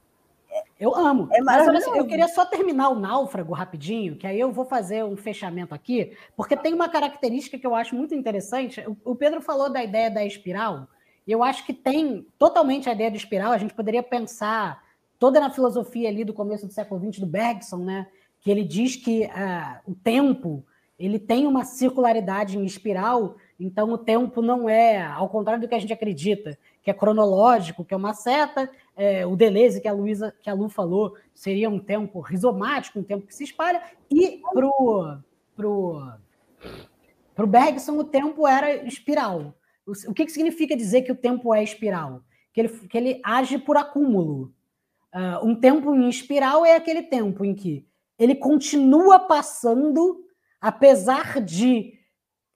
Speaker 1: eu amo. É Mas eu queria só terminar o náufrago rapidinho, que aí eu vou fazer um fechamento aqui, porque tem uma característica que eu acho muito interessante. O Pedro falou da ideia da espiral, E eu acho que tem totalmente a ideia do espiral. A gente poderia pensar toda na filosofia ali do começo do século XX do Bergson, né? Que ele diz que uh, o tempo ele tem uma circularidade em espiral, então o tempo não é, ao contrário do que a gente acredita, que é cronológico, que é uma seta, é, o Deleuze que a Luísa, que a Lu falou, seria um tempo rizomático, um tempo que se espalha, e pro pro pro Bergson o tempo era espiral. O, que, que significa dizer que o tempo é espiral? Que ele, que ele age por acúmulo. Uh, um tempo em espiral é aquele tempo em que ele continua passando apesar de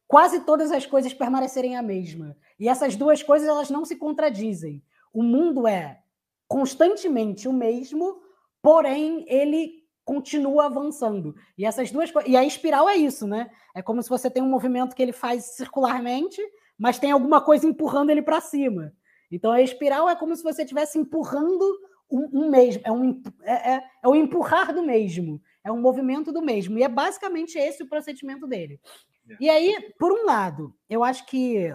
Speaker 1: quase todas as coisas permanecerem a mesma. E essas duas coisas elas não se contradizem. O mundo é constantemente o mesmo, porém ele continua avançando. E essas duas e a espiral é isso, né? É como se você tem um movimento que ele faz circularmente, mas tem alguma coisa empurrando ele para cima. Então a espiral é como se você estivesse empurrando um, um mesmo, é um é, é, é o empurrar do mesmo. É um movimento do mesmo. E é basicamente esse o procedimento dele. É. E aí, por um lado, eu acho que,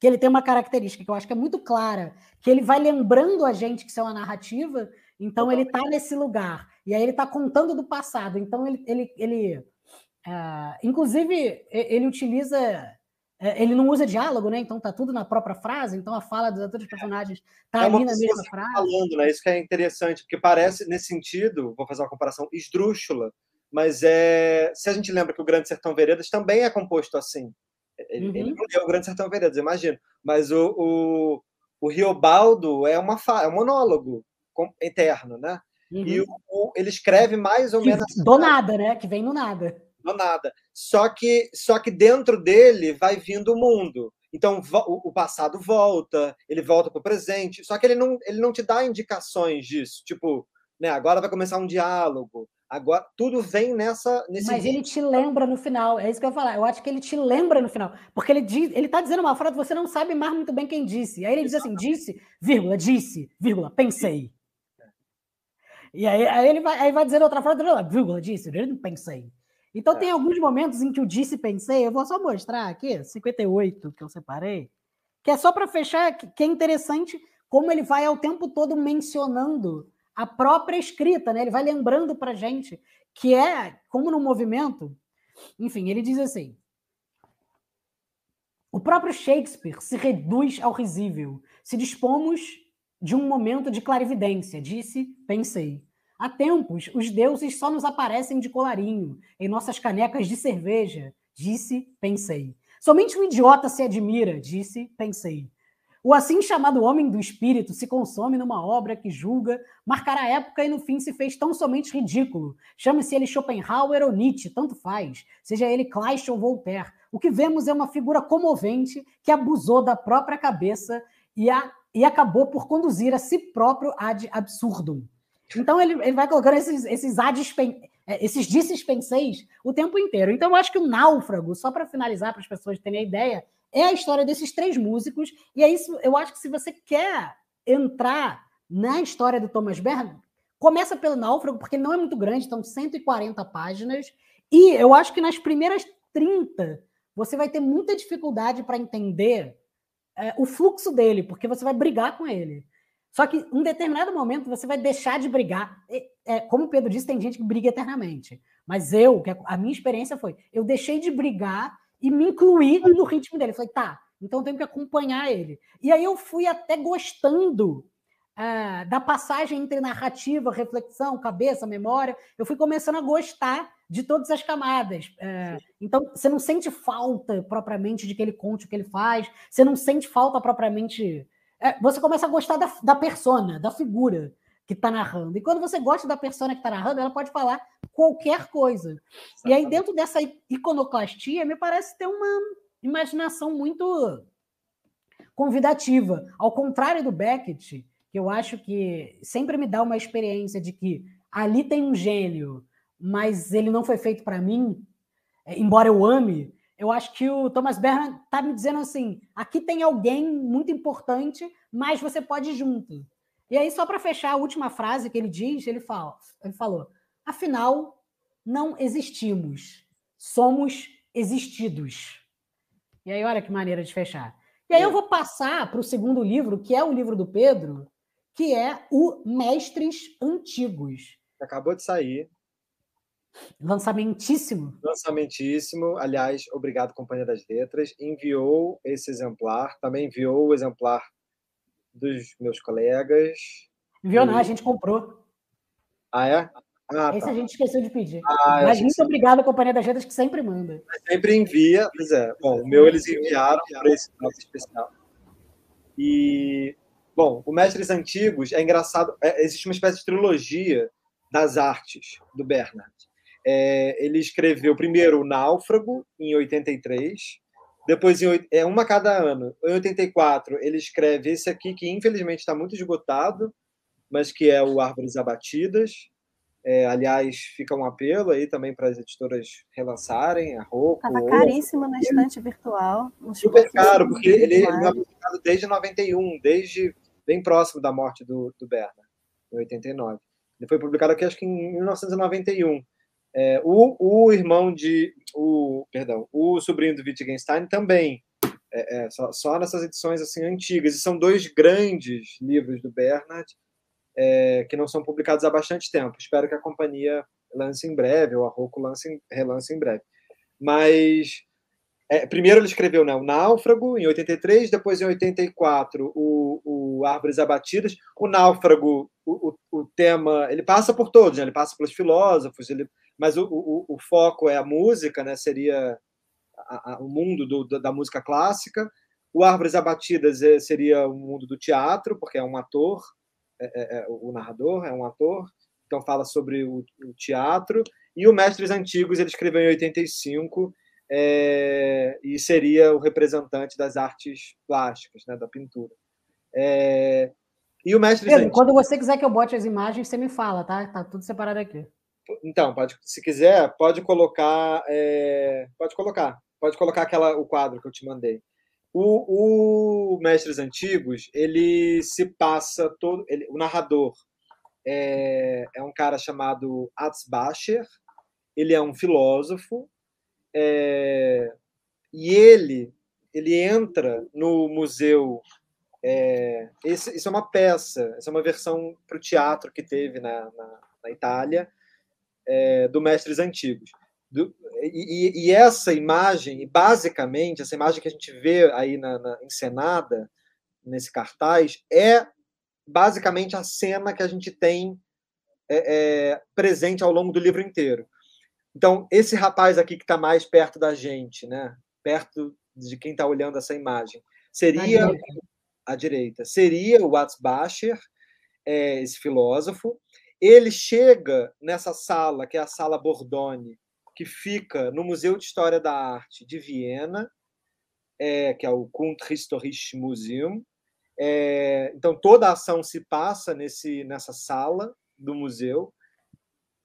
Speaker 1: que ele tem uma característica que eu acho que é muito clara, que ele vai lembrando a gente que isso é uma narrativa, então ele está nesse lugar. E aí ele está contando do passado. Então ele, ele, ele uh, inclusive, ele utiliza é, ele não usa diálogo, né? Então tá tudo na própria frase, então a fala dos outros personagens tá é ali na mesma frase.
Speaker 3: Falando, né? Isso que é interessante, porque parece, nesse sentido, vou fazer uma comparação esdrúxula, mas é, se a gente lembra que o Grande Sertão Veredas também é composto assim. Ele, uhum. ele não é o Grande Sertão Veredas, imagino. Mas o, o, o Riobaldo é, uma é um monólogo eterno, né? Uhum. E o, o, ele escreve mais ou
Speaker 1: que,
Speaker 3: menos.
Speaker 1: Do nada, né? Que vem no nada
Speaker 3: do nada. Só que, só que dentro dele vai vindo o mundo. Então o passado volta, ele volta para o presente. Só que ele não, ele não te dá indicações disso. Tipo, né, agora vai começar um diálogo. Agora tudo vem nessa nesse
Speaker 1: Mas ele te lembra no final, é isso que eu ia falar. Eu acho que ele te lembra no final, porque ele diz, ele tá dizendo uma frase você não sabe mais muito bem quem disse. Aí ele diz assim, disse, vírgula, disse, vírgula, pensei. E aí, aí ele vai, aí vai dizer outra frase, vírgula, disse, não pensei. Então, é. tem alguns momentos em que eu disse pensei, eu vou só mostrar aqui, 58 que eu separei, que é só para fechar, que é interessante como ele vai ao tempo todo mencionando a própria escrita, né? Ele vai lembrando para gente que é, como no movimento, enfim, ele diz assim: o próprio Shakespeare se reduz ao risível. Se dispomos de um momento de clarividência, disse, pensei. Há tempos, os deuses só nos aparecem de colarinho, em nossas canecas de cerveja, disse, pensei. Somente um idiota se admira, disse, pensei. O assim chamado homem do espírito se consome numa obra que julga marcar a época e no fim se fez tão somente ridículo. Chame-se ele Schopenhauer ou Nietzsche, tanto faz. Seja ele Kleist ou Voltaire. O que vemos é uma figura comovente que abusou da própria cabeça e, a, e acabou por conduzir a si próprio ad absurdum. Então ele, ele vai colocando esses, esses é, esses dispenseis o tempo inteiro. Então eu acho que o Náufrago, só para finalizar, para as pessoas terem a ideia, é a história desses três músicos. E é isso, eu acho que se você quer entrar na história do Thomas Bernhard, começa pelo Náufrago, porque ele não é muito grande, então 140 páginas. E eu acho que nas primeiras 30 você vai ter muita dificuldade para entender é, o fluxo dele, porque você vai brigar com ele. Só que em um determinado momento você vai deixar de brigar. É, como o Pedro disse, tem gente que briga eternamente. Mas eu, a minha experiência foi, eu deixei de brigar e me incluí no ritmo dele. Eu falei, tá, então eu tenho que acompanhar ele. E aí eu fui até gostando uh, da passagem entre narrativa, reflexão, cabeça, memória. Eu fui começando a gostar de todas as camadas. Uh, então, você não sente falta propriamente de que ele conte o que ele faz, você não sente falta propriamente é, você começa a gostar da, da persona, da figura que está narrando. E quando você gosta da persona que está narrando, ela pode falar qualquer coisa. Exatamente. E aí, dentro dessa iconoclastia, me parece ter uma imaginação muito convidativa. Ao contrário do Beckett, que eu acho que sempre me dá uma experiência de que ali tem um gênio, mas ele não foi feito para mim, é, embora eu ame, eu acho que o Thomas Bernhard está me dizendo assim: aqui tem alguém muito importante, mas você pode ir junto. E aí, só para fechar a última frase que ele diz, ele, fala, ele falou: afinal, não existimos, somos existidos. E aí, olha que maneira de fechar. E aí eu vou passar para o segundo livro, que é o livro do Pedro, que é o Mestres Antigos.
Speaker 3: Acabou de sair.
Speaker 1: Lançamentíssimo.
Speaker 3: Lançamentíssimo. Aliás, obrigado, Companhia das Letras. Enviou esse exemplar, também enviou o exemplar dos meus colegas.
Speaker 1: Enviou, não, a gente comprou.
Speaker 3: Ah, é?
Speaker 1: Ah, Esse tá. a gente esqueceu de pedir. Ah, Mas muito obrigado à Companhia das Letras, que sempre manda.
Speaker 3: Sempre envia, pois é. Bom, o meu eles enviaram para esse nosso especial. E, bom, o Mestres Antigos é engraçado. É, existe uma espécie de trilogia das artes do Bernard. É, ele escreveu primeiro o Náufrago, em 83, depois, em, é uma cada ano. Em 84, ele escreve esse aqui, que infelizmente está muito esgotado, mas que é o Árvores Abatidas. É, aliás, fica um apelo aí também para as editoras relançarem a roupa.
Speaker 2: Estava caríssimo na estante virtual.
Speaker 3: Super caro, porque ele é publicado desde 91, desde bem próximo da morte do, do Bernard, em 89. Ele foi publicado aqui, acho que em 1991. É, o, o irmão de. O, perdão, o sobrinho do Wittgenstein também. É, é, só, só nessas edições assim antigas. E são dois grandes livros do Bernard é, que não são publicados há bastante tempo. Espero que a companhia lance em breve, ou a Rocco lance, relance em breve. Mas é, primeiro ele escreveu né, o Náufrago, em 83, depois em 84 o, o Árvores Abatidas. O Náufrago, o, o, o tema, ele passa por todos, né? ele passa pelos filósofos, ele, mas o, o, o foco é a música, né? seria a, a, o mundo do, da música clássica. O Árvores Abatidas é, seria o mundo do teatro, porque é um ator, é, é, é, o narrador é um ator, então fala sobre o, o, teatro. E o Mestres Antigos ele escreveu em 85 é, e seria o representante das artes plásticas, né, da pintura. É, e o Mestres
Speaker 1: Pedro, Antigos... quando você quiser que eu bote as imagens, você me fala, tá? Tá tudo separado aqui.
Speaker 3: Então, pode, se quiser, pode colocar, é, pode colocar, pode colocar aquela o quadro que eu te mandei. O, o Mestres Antigos, ele se passa todo. Ele, o narrador é, é um cara chamado Atzbacher, ele é um filósofo, é, e ele, ele entra no museu. É, esse, isso é uma peça, essa é uma versão para o teatro que teve na, na, na Itália, é, do Mestres Antigos. Do, e, e, essa imagem, basicamente, essa imagem que a gente vê aí na, na, encenada, nesse cartaz, é basicamente a cena que a gente tem é, é, presente ao longo do livro inteiro. Então, esse rapaz aqui que está mais perto da gente, né? perto de quem está olhando essa imagem, seria à direita, seria o Watzbacher, é, esse filósofo. Ele chega nessa sala, que é a sala Bordone, que fica no Museu de História da Arte de Viena, é, que é o Kunsthistorisches Museum. É, então, toda a ação se passa nesse, nessa sala do museu.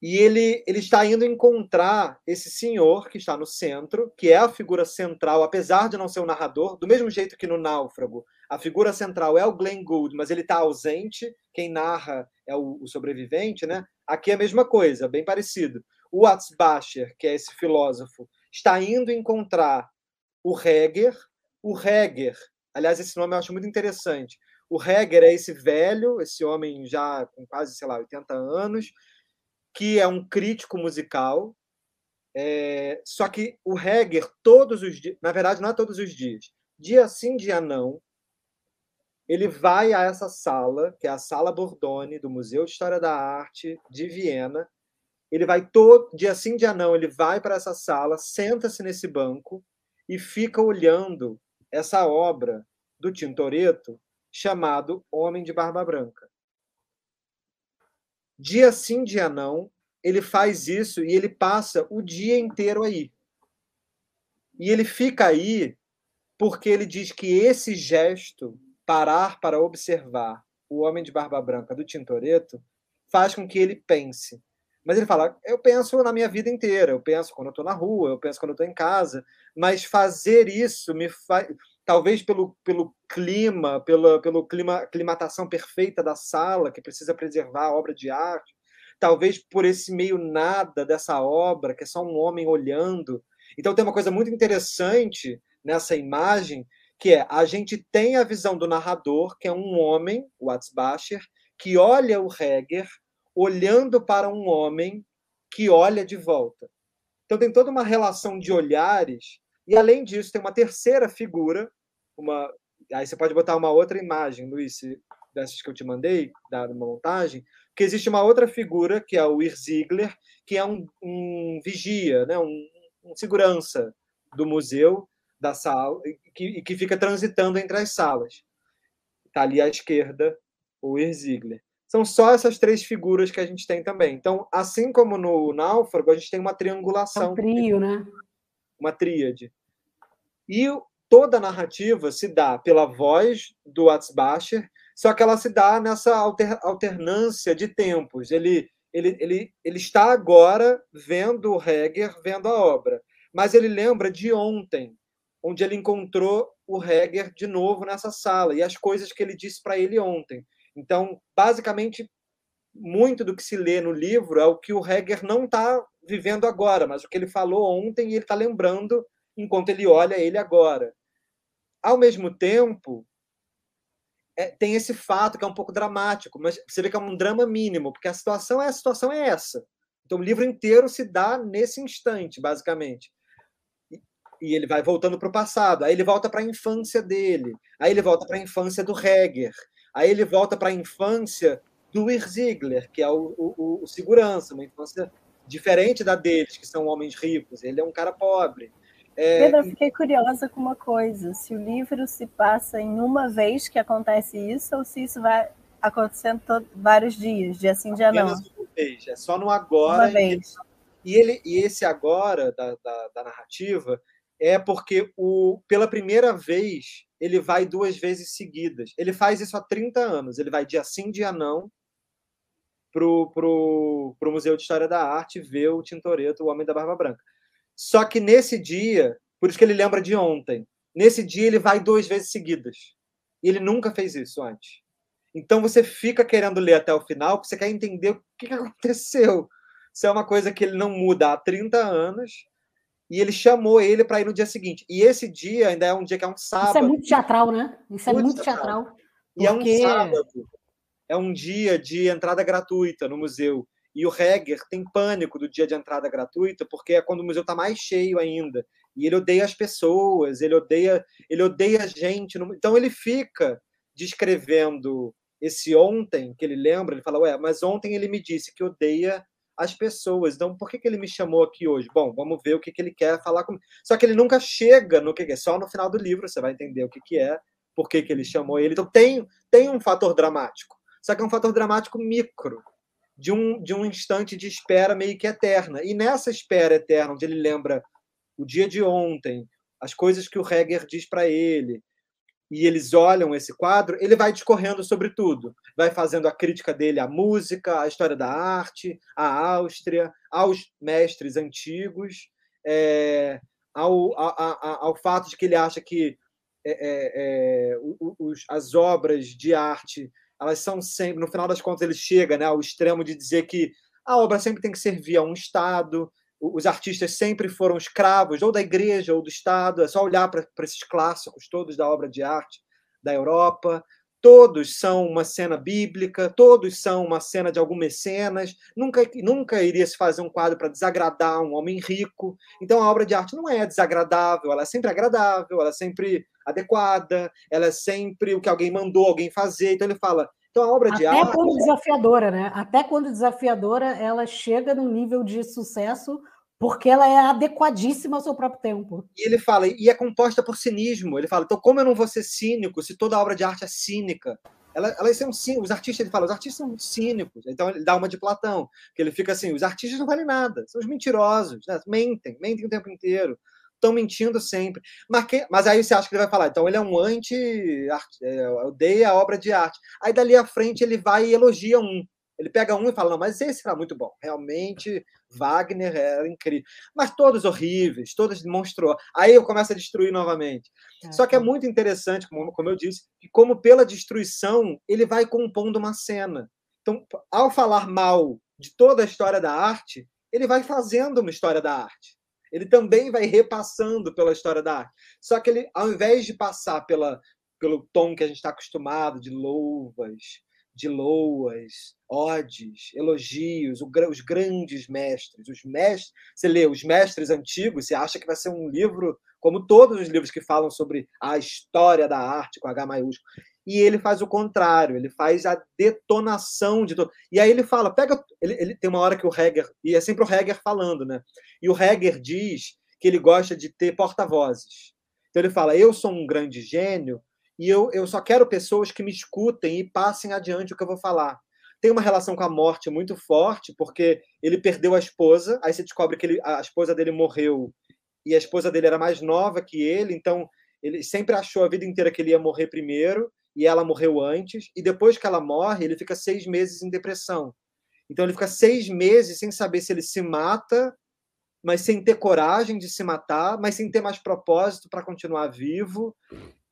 Speaker 3: E ele, ele está indo encontrar esse senhor que está no centro, que é a figura central, apesar de não ser o narrador, do mesmo jeito que no Náufrago. A figura central é o Glenn Gould, mas ele está ausente. Quem narra é o, o sobrevivente, né? Aqui é a mesma coisa, bem parecido. O Atzbacher, que é esse filósofo, está indo encontrar o Heger. O Heger, aliás, esse nome eu acho muito interessante. O Heger é esse velho, esse homem já com quase, sei lá, 80 anos, que é um crítico musical. É... Só que o Heger, todos os dias, na verdade, não é todos os dias, dia sim, dia não, ele vai a essa sala, que é a Sala Bordone, do Museu de História da Arte de Viena, ele vai todo dia sim, dia não, ele vai para essa sala, senta-se nesse banco e fica olhando essa obra do Tintoretto chamado Homem de Barba Branca. Dia sim, dia não, ele faz isso e ele passa o dia inteiro aí. E ele fica aí porque ele diz que esse gesto, parar para observar o Homem de Barba Branca do Tintoretto, faz com que ele pense mas ele fala: eu penso na minha vida inteira, eu penso quando eu estou na rua, eu penso quando eu estou em casa, mas fazer isso me faz. Talvez pelo, pelo clima, pela pelo clima, climatação perfeita da sala, que precisa preservar a obra de arte, talvez por esse meio nada dessa obra, que é só um homem olhando. Então tem uma coisa muito interessante nessa imagem, que é a gente tem a visão do narrador, que é um homem, o Atzbacher, que olha o Heger olhando para um homem que olha de volta. Então tem toda uma relação de olhares, e além disso tem uma terceira figura, uma aí você pode botar uma outra imagem, Luiz, dessas que eu te mandei, da montagem, que existe uma outra figura, que é o Ir Ziegler, que é um, um vigia, né? um, um, segurança do museu, da sala, que, que fica transitando entre as salas. Está ali à esquerda o Ir Ziegler. São só essas três figuras que a gente tem também. Então, assim como no Náufrago, a gente tem uma triangulação.
Speaker 1: Um trio, né?
Speaker 3: Uma tríade. E toda a narrativa se dá pela voz do Atzbacher, só que ela se dá nessa alter, alternância de tempos. Ele, ele, ele, ele está agora vendo o Heger, vendo a obra, mas ele lembra de ontem, onde ele encontrou o Heger de novo nessa sala e as coisas que ele disse para ele ontem. Então, basicamente, muito do que se lê no livro é o que o Heger não está vivendo agora, mas o que ele falou ontem e ele está lembrando enquanto ele olha ele agora. Ao mesmo tempo, é, tem esse fato que é um pouco dramático, mas você vê que é um drama mínimo, porque a situação é a situação é essa. Então o livro inteiro se dá nesse instante, basicamente. E, e ele vai voltando para o passado, aí ele volta para a infância dele, aí ele volta para a infância do Heger, aí ele volta para a infância do Ir Ziegler, que é o, o, o segurança, uma infância diferente da deles, que são homens ricos. Ele é um cara pobre.
Speaker 2: É... Pedro, eu fiquei curiosa com uma coisa: se o livro se passa em uma vez que acontece isso, ou se isso vai acontecendo todo, vários dias, dia sim, dia não. Uma
Speaker 3: vez, é só no agora.
Speaker 2: Uma vez.
Speaker 3: E, ele, e esse agora da, da, da narrativa é porque o, pela primeira vez ele vai duas vezes seguidas. Ele faz isso há 30 anos. Ele vai dia sim, dia não, pro, pro, pro Museu de História da Arte ver o Tintoretto, o Homem da Barba Branca. Só que nesse dia, por isso que ele lembra de ontem, nesse dia ele vai duas vezes seguidas. E ele nunca fez isso antes. Então você fica querendo ler até o final, porque você quer entender o que aconteceu. Isso é uma coisa que ele não muda há 30 anos. E ele chamou ele para ir no dia seguinte. E esse dia ainda é um dia que é um sábado. Isso
Speaker 1: é muito teatral, né? Isso é muito, muito teatral. teatral.
Speaker 3: E é um sábado. É um dia de entrada gratuita no museu. E o Heger tem pânico do dia de entrada gratuita, porque é quando o museu está mais cheio ainda. E ele odeia as pessoas, ele odeia, ele odeia a gente. Então ele fica descrevendo esse ontem que ele lembra, ele fala, ué, mas ontem ele me disse que odeia as pessoas. Então, por que, que ele me chamou aqui hoje? Bom, vamos ver o que, que ele quer falar comigo. Só que ele nunca chega no que, que é. Só no final do livro você vai entender o que, que é, por que, que ele chamou ele. Então, tem, tem um fator dramático. Só que é um fator dramático micro de um, de um instante de espera meio que eterna. E nessa espera eterna, onde ele lembra o dia de ontem, as coisas que o Heger diz para ele, e eles olham esse quadro, ele vai discorrendo sobre tudo. Vai fazendo a crítica dele à música, à história da arte, à Áustria, aos mestres antigos, é, ao, a, a, ao fato de que ele acha que é, é, é os, as obras de arte elas são sempre, no final das contas, ele chega né, ao extremo de dizer que a obra sempre tem que servir a um Estado, os artistas sempre foram escravos, ou da igreja ou do Estado, é só olhar para esses clássicos todos da obra de arte da Europa, todos são uma cena bíblica, todos são uma cena de algum mecenas, nunca, nunca iria se fazer um quadro para desagradar um homem rico. Então a obra de arte não é desagradável, ela é sempre agradável, ela é sempre adequada, ela é sempre o que alguém mandou alguém fazer. Então ele fala. Então a obra
Speaker 1: Até
Speaker 3: de arte. Até
Speaker 1: quando desafiadora, né? Até quando desafiadora, ela chega num nível de sucesso porque ela é adequadíssima ao seu próprio tempo.
Speaker 3: E ele fala, e é composta por cinismo. Ele fala, então como eu não vou ser cínico se toda obra de arte é cínica? Elas, elas são cínicos. Os artistas, ele fala, os artistas são cínicos. Então ele dá uma de Platão, que ele fica assim, os artistas não valem nada, são os mentirosos, né? mentem, mentem o tempo inteiro estão mentindo sempre. Mas, que, mas, aí você acha que ele vai falar, então ele é um anti, é, odeia a obra de arte. Aí dali à frente ele vai e elogia um. Ele pega um e fala, não, mas esse era muito bom. Realmente, Wagner era incrível. Mas todos horríveis, todos monstruosos. Aí eu começo a destruir novamente. É. Só que é muito interessante, como, como eu disse, que como pela destruição, ele vai compondo uma cena. Então, ao falar mal de toda a história da arte, ele vai fazendo uma história da arte. Ele também vai repassando pela história da arte. Só que ele, ao invés de passar pela, pelo tom que a gente está acostumado de louvas, de loas, odes, elogios, os grandes mestres, os mestres. Você lê os mestres antigos, você acha que vai ser um livro como todos os livros que falam sobre a história da arte com H maiúsculo. E ele faz o contrário, ele faz a detonação de todo. E aí ele fala, pega, ele, ele tem uma hora que o Heger, e é sempre o Heger falando, né? E o Heger diz que ele gosta de ter porta-vozes. Então ele fala: "Eu sou um grande gênio e eu, eu só quero pessoas que me escutem e passem adiante o que eu vou falar. Tem uma relação com a morte muito forte, porque ele perdeu a esposa, aí você descobre que ele, a esposa dele morreu e a esposa dele era mais nova que ele, então ele sempre achou a vida inteira que ele ia morrer primeiro e ela morreu antes, e depois que ela morre, ele fica seis meses em depressão. Então ele fica seis meses sem saber se ele se mata, mas sem ter coragem de se matar, mas sem ter mais propósito para continuar vivo.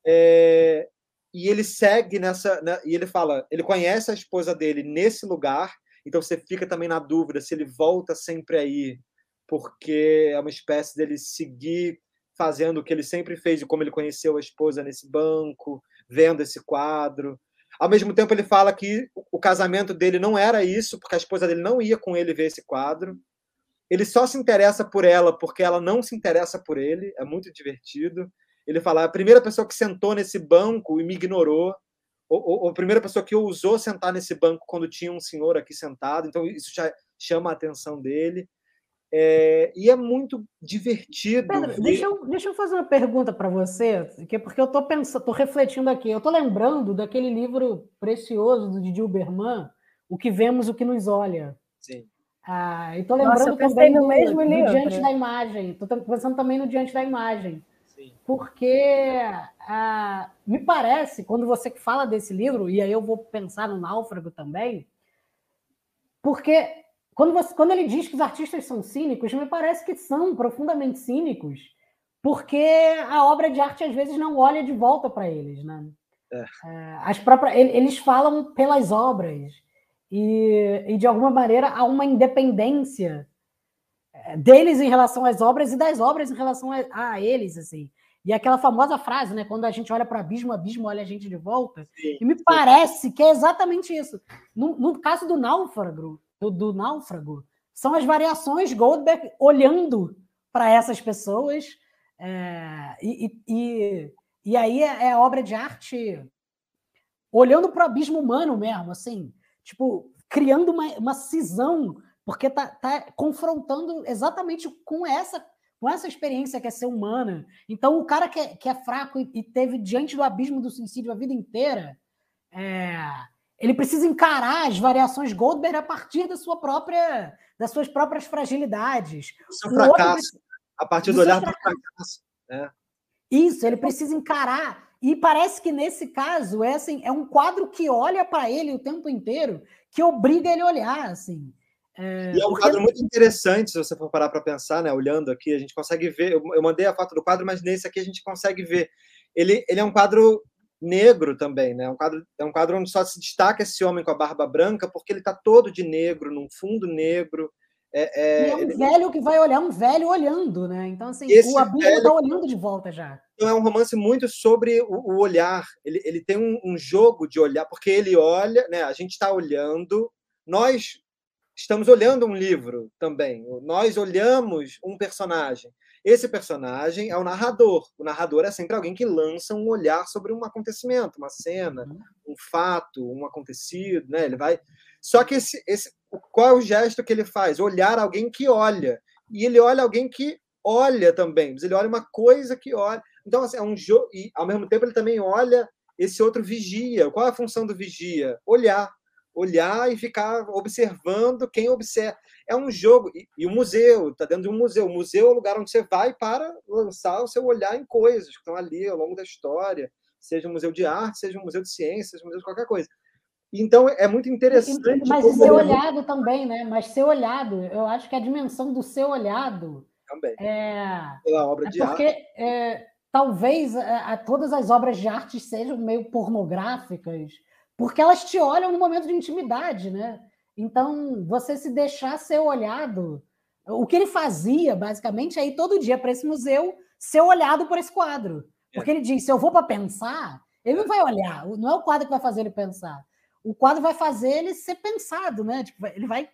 Speaker 3: É, e ele segue nessa. Né, e ele fala, ele conhece a esposa dele nesse lugar, então você fica também na dúvida se ele volta sempre aí, porque é uma espécie dele seguir fazendo o que ele sempre fez e como ele conheceu a esposa nesse banco, vendo esse quadro. Ao mesmo tempo, ele fala que o casamento dele não era isso, porque a esposa dele não ia com ele ver esse quadro. Ele só se interessa por ela porque ela não se interessa por ele. É muito divertido. Ele fala: a primeira pessoa que sentou nesse banco e me ignorou, ou, ou, a primeira pessoa que ousou sentar nesse banco quando tinha um senhor aqui sentado, então isso já chama a atenção dele. É, e é muito divertido.
Speaker 1: Pedro, ver... deixa, eu, deixa eu fazer uma pergunta para você, que porque eu estou pensando, estou refletindo aqui. Eu estou lembrando daquele livro precioso do Didi Uberman, O que Vemos, o que Nos Olha.
Speaker 3: Sim.
Speaker 1: Ah, e estou lembrando Nossa, também no, mesmo livro. Diante da Imagem. Estou pensando também no Diante da Imagem. Porque ah, me parece, quando você fala desse livro, e aí eu vou pensar no Náufrago também, porque quando, você, quando ele diz que os artistas são cínicos, me parece que são profundamente cínicos, porque a obra de arte às vezes não olha de volta para eles, né? É. é. As próprias, eles falam pelas obras e, e de alguma maneira há uma independência deles em relação às obras e das obras em relação a, a eles, assim. E aquela famosa frase, né? Quando a gente olha para o abismo, o abismo olha a gente de volta. Sim, e me sim. parece que é exatamente isso. No, no caso do náufrago, do, do, náufrago, são as variações Goldberg olhando para essas pessoas. É, e, e, e, aí é, é obra de arte olhando para o abismo humano mesmo, assim, tipo, criando uma, uma cisão porque tá, tá confrontando exatamente com essa com essa experiência que é ser humana. Então, o cara que é, que é fraco e, e, teve diante do abismo do suicídio a vida inteira, é, ele precisa encarar as variações Goldberg a partir da sua própria, das suas próprias fragilidades.
Speaker 3: O seu fracasso, outro, a partir do olhar para o fracasso. Né?
Speaker 1: Isso, ele precisa encarar. E parece que nesse caso é, assim, é um quadro que olha para ele o tempo inteiro, que obriga ele a olhar. Assim.
Speaker 3: É, e é um porque... quadro muito interessante, se você for parar para pensar, né? Olhando aqui, a gente consegue ver. Eu, eu mandei a foto do quadro, mas nesse aqui a gente consegue ver. Ele, ele é um quadro negro também, né? É um quadro, é um quadro onde só se destaca esse homem com a barba branca, porque ele está todo de negro, num fundo negro.
Speaker 1: É, é, e é um ele... velho que vai olhar um velho olhando, né? Então, assim, esse o abismo está olhando de volta já.
Speaker 3: Então, é um romance muito sobre o, o olhar. Ele, ele tem um, um, jogo de olhar, porque ele olha, né? A gente está olhando, nós estamos olhando um livro também. Nós olhamos um personagem. Esse personagem é o narrador. O narrador é sempre alguém que lança um olhar sobre um acontecimento, uma cena, uhum. um fato, um acontecido, né? Ele vai. Só que esse, esse, qual é o gesto que ele faz? Olhar alguém que olha. E ele olha alguém que olha também. Mas ele olha uma coisa que olha. Então assim, é um jogo e ao mesmo tempo ele também olha esse outro vigia. Qual é a função do vigia? Olhar olhar e ficar observando quem observa. É um jogo. E, o museu, está dentro de um museu. O museu é o lugar onde você vai para lançar o seu olhar em coisas que estão ali ao longo da história, seja um museu de arte, seja um museu de ciências, seja um museu de qualquer coisa. Então é muito interessante.
Speaker 1: Mas ser olhado também, né? Mas ser olhado, eu acho que a dimensão do ser olhado
Speaker 3: também.
Speaker 1: É,
Speaker 3: pela obra
Speaker 1: é
Speaker 3: de
Speaker 1: porque, arte. É, talvez a, é, a, todas as obras de arte sejam meio pornográficas porque elas te olham no momento de intimidade, né? Então, você se deixar ser olhado O que ele fazia, basicamente, é ir todo dia para esse museu ser olhado por esse quadro. Porque ele diz: se eu vou para pensar, ele não vai olhar, não é o quadro que vai fazer ele pensar. O quadro vai fazer ele ser pensado, né? Tipo, ele vai,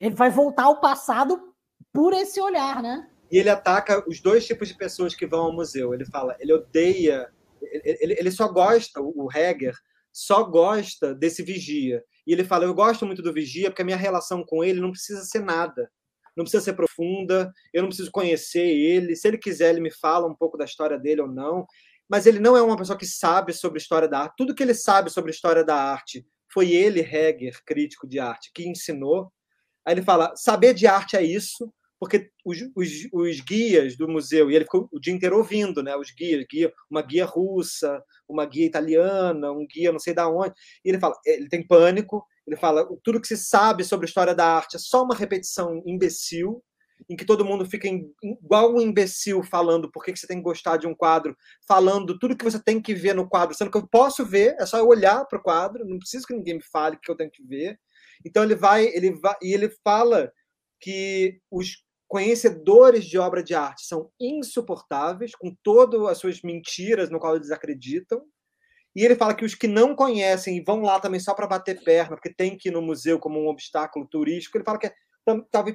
Speaker 1: ele vai voltar ao passado por esse olhar, né?
Speaker 3: E ele ataca os dois tipos de pessoas que vão ao museu. Ele fala, ele odeia, ele, ele só gosta, o Heger só gosta desse vigia. E ele fala, eu gosto muito do vigia porque a minha relação com ele não precisa ser nada não precisa ser profunda, eu não preciso conhecer ele. Se ele quiser, ele me fala um pouco da história dele ou não. Mas ele não é uma pessoa que sabe sobre história da arte. Tudo que ele sabe sobre história da arte foi ele, Heger, crítico de arte, que ensinou. Aí ele fala: saber de arte é isso, porque os, os, os, guias do museu, e ele ficou o dia inteiro ouvindo, né? Os guias, guia, uma guia russa, uma guia italiana, um guia não sei da onde. E ele fala, ele tem pânico, ele fala, tudo que se sabe sobre a história da arte é só uma repetição imbecil, em que todo mundo fica igual um imbecil falando por que você tem que gostar de um quadro, falando tudo que você tem que ver no quadro, sendo que eu posso ver, é só eu olhar para o quadro, não preciso que ninguém me fale o que eu tenho que ver. Então ele vai, ele vai e ele fala que os conhecedores de obra de arte são insuportáveis, com todas as suas mentiras no qual eles acreditam. E ele fala que os que não conhecem e vão lá também só para bater perna, porque tem que ir no museu como um obstáculo turístico, ele fala que é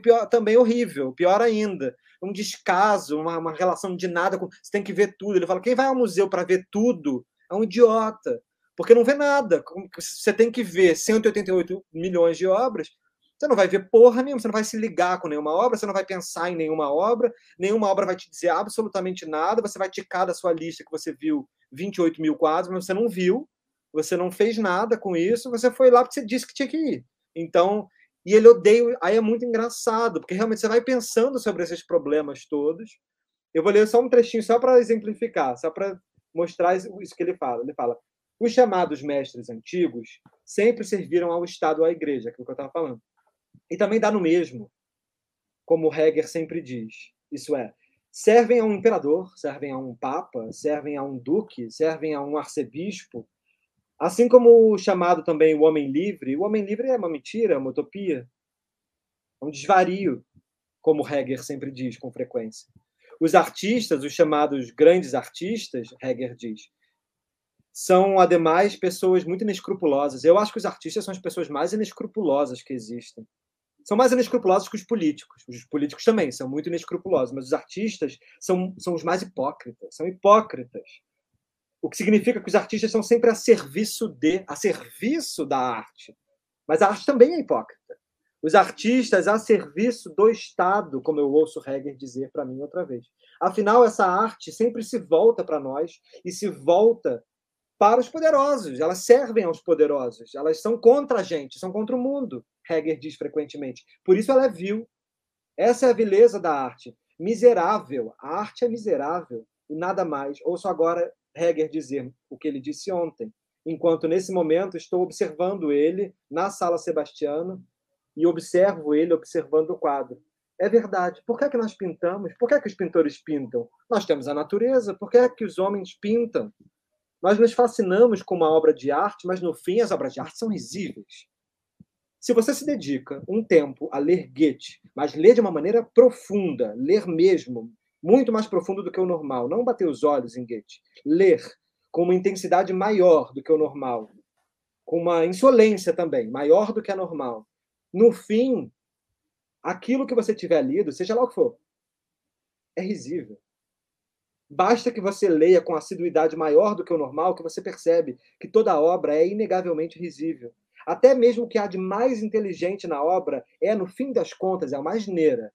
Speaker 3: pior, também horrível, pior ainda. Um descaso, uma, uma relação de nada com. Você tem que ver tudo. Ele fala: quem vai ao museu para ver tudo é um idiota, porque não vê nada. Você tem que ver 188 milhões de obras você não vai ver porra nenhuma, você não vai se ligar com nenhuma obra, você não vai pensar em nenhuma obra, nenhuma obra vai te dizer absolutamente nada, você vai ticar da sua lista que você viu 28 mil quadros, mas você não viu, você não fez nada com isso, você foi lá porque você disse que tinha que ir. Então, e ele odeia, aí é muito engraçado, porque realmente você vai pensando sobre esses problemas todos. Eu vou ler só um trechinho só para exemplificar, só para mostrar isso que ele fala. Ele fala: os chamados mestres antigos sempre serviram ao Estado ou à Igreja, aquilo que eu estava falando. E também dá no mesmo, como Heger sempre diz. Isso é, servem a um imperador, servem a um papa, servem a um duque, servem a um arcebispo. Assim como o chamado também o homem livre, o homem livre é uma mentira, é uma utopia, é um desvario, como Heger sempre diz com frequência. Os artistas, os chamados grandes artistas, Heger diz, são, ademais, pessoas muito inescrupulosas. Eu acho que os artistas são as pessoas mais inescrupulosas que existem são mais inescrupulosos que os políticos. Os políticos também são muito inescrupulosos, mas os artistas são, são os mais hipócritas, são hipócritas. O que significa que os artistas são sempre a serviço de, a serviço da arte. Mas a arte também é hipócrita. Os artistas a serviço do Estado, como eu ouço Hegel dizer para mim outra vez. Afinal, essa arte sempre se volta para nós e se volta para os poderosos. Elas servem aos poderosos. Elas são contra a gente, são contra o mundo. Heger diz frequentemente. Por isso ela é vil. Essa é a vileza da arte. Miserável. A arte é miserável e nada mais. Ouço agora Heger dizer o que ele disse ontem, enquanto nesse momento estou observando ele na sala Sebastiano e observo ele observando o quadro. É verdade. Por que, é que nós pintamos? Por que, é que os pintores pintam? Nós temos a natureza. Por que, é que os homens pintam? Nós nos fascinamos com uma obra de arte, mas no fim as obras de arte são risíveis. Se você se dedica um tempo a ler Goethe, mas ler de uma maneira profunda, ler mesmo, muito mais profundo do que o normal, não bater os olhos em Goethe, ler com uma intensidade maior do que o normal, com uma insolência também, maior do que a normal. No fim, aquilo que você tiver lido, seja lá o que for, é risível. Basta que você leia com assiduidade maior do que o normal, que você percebe que toda a obra é inegavelmente risível. Até mesmo o que há de mais inteligente na obra é, no fim das contas, é uma asneira.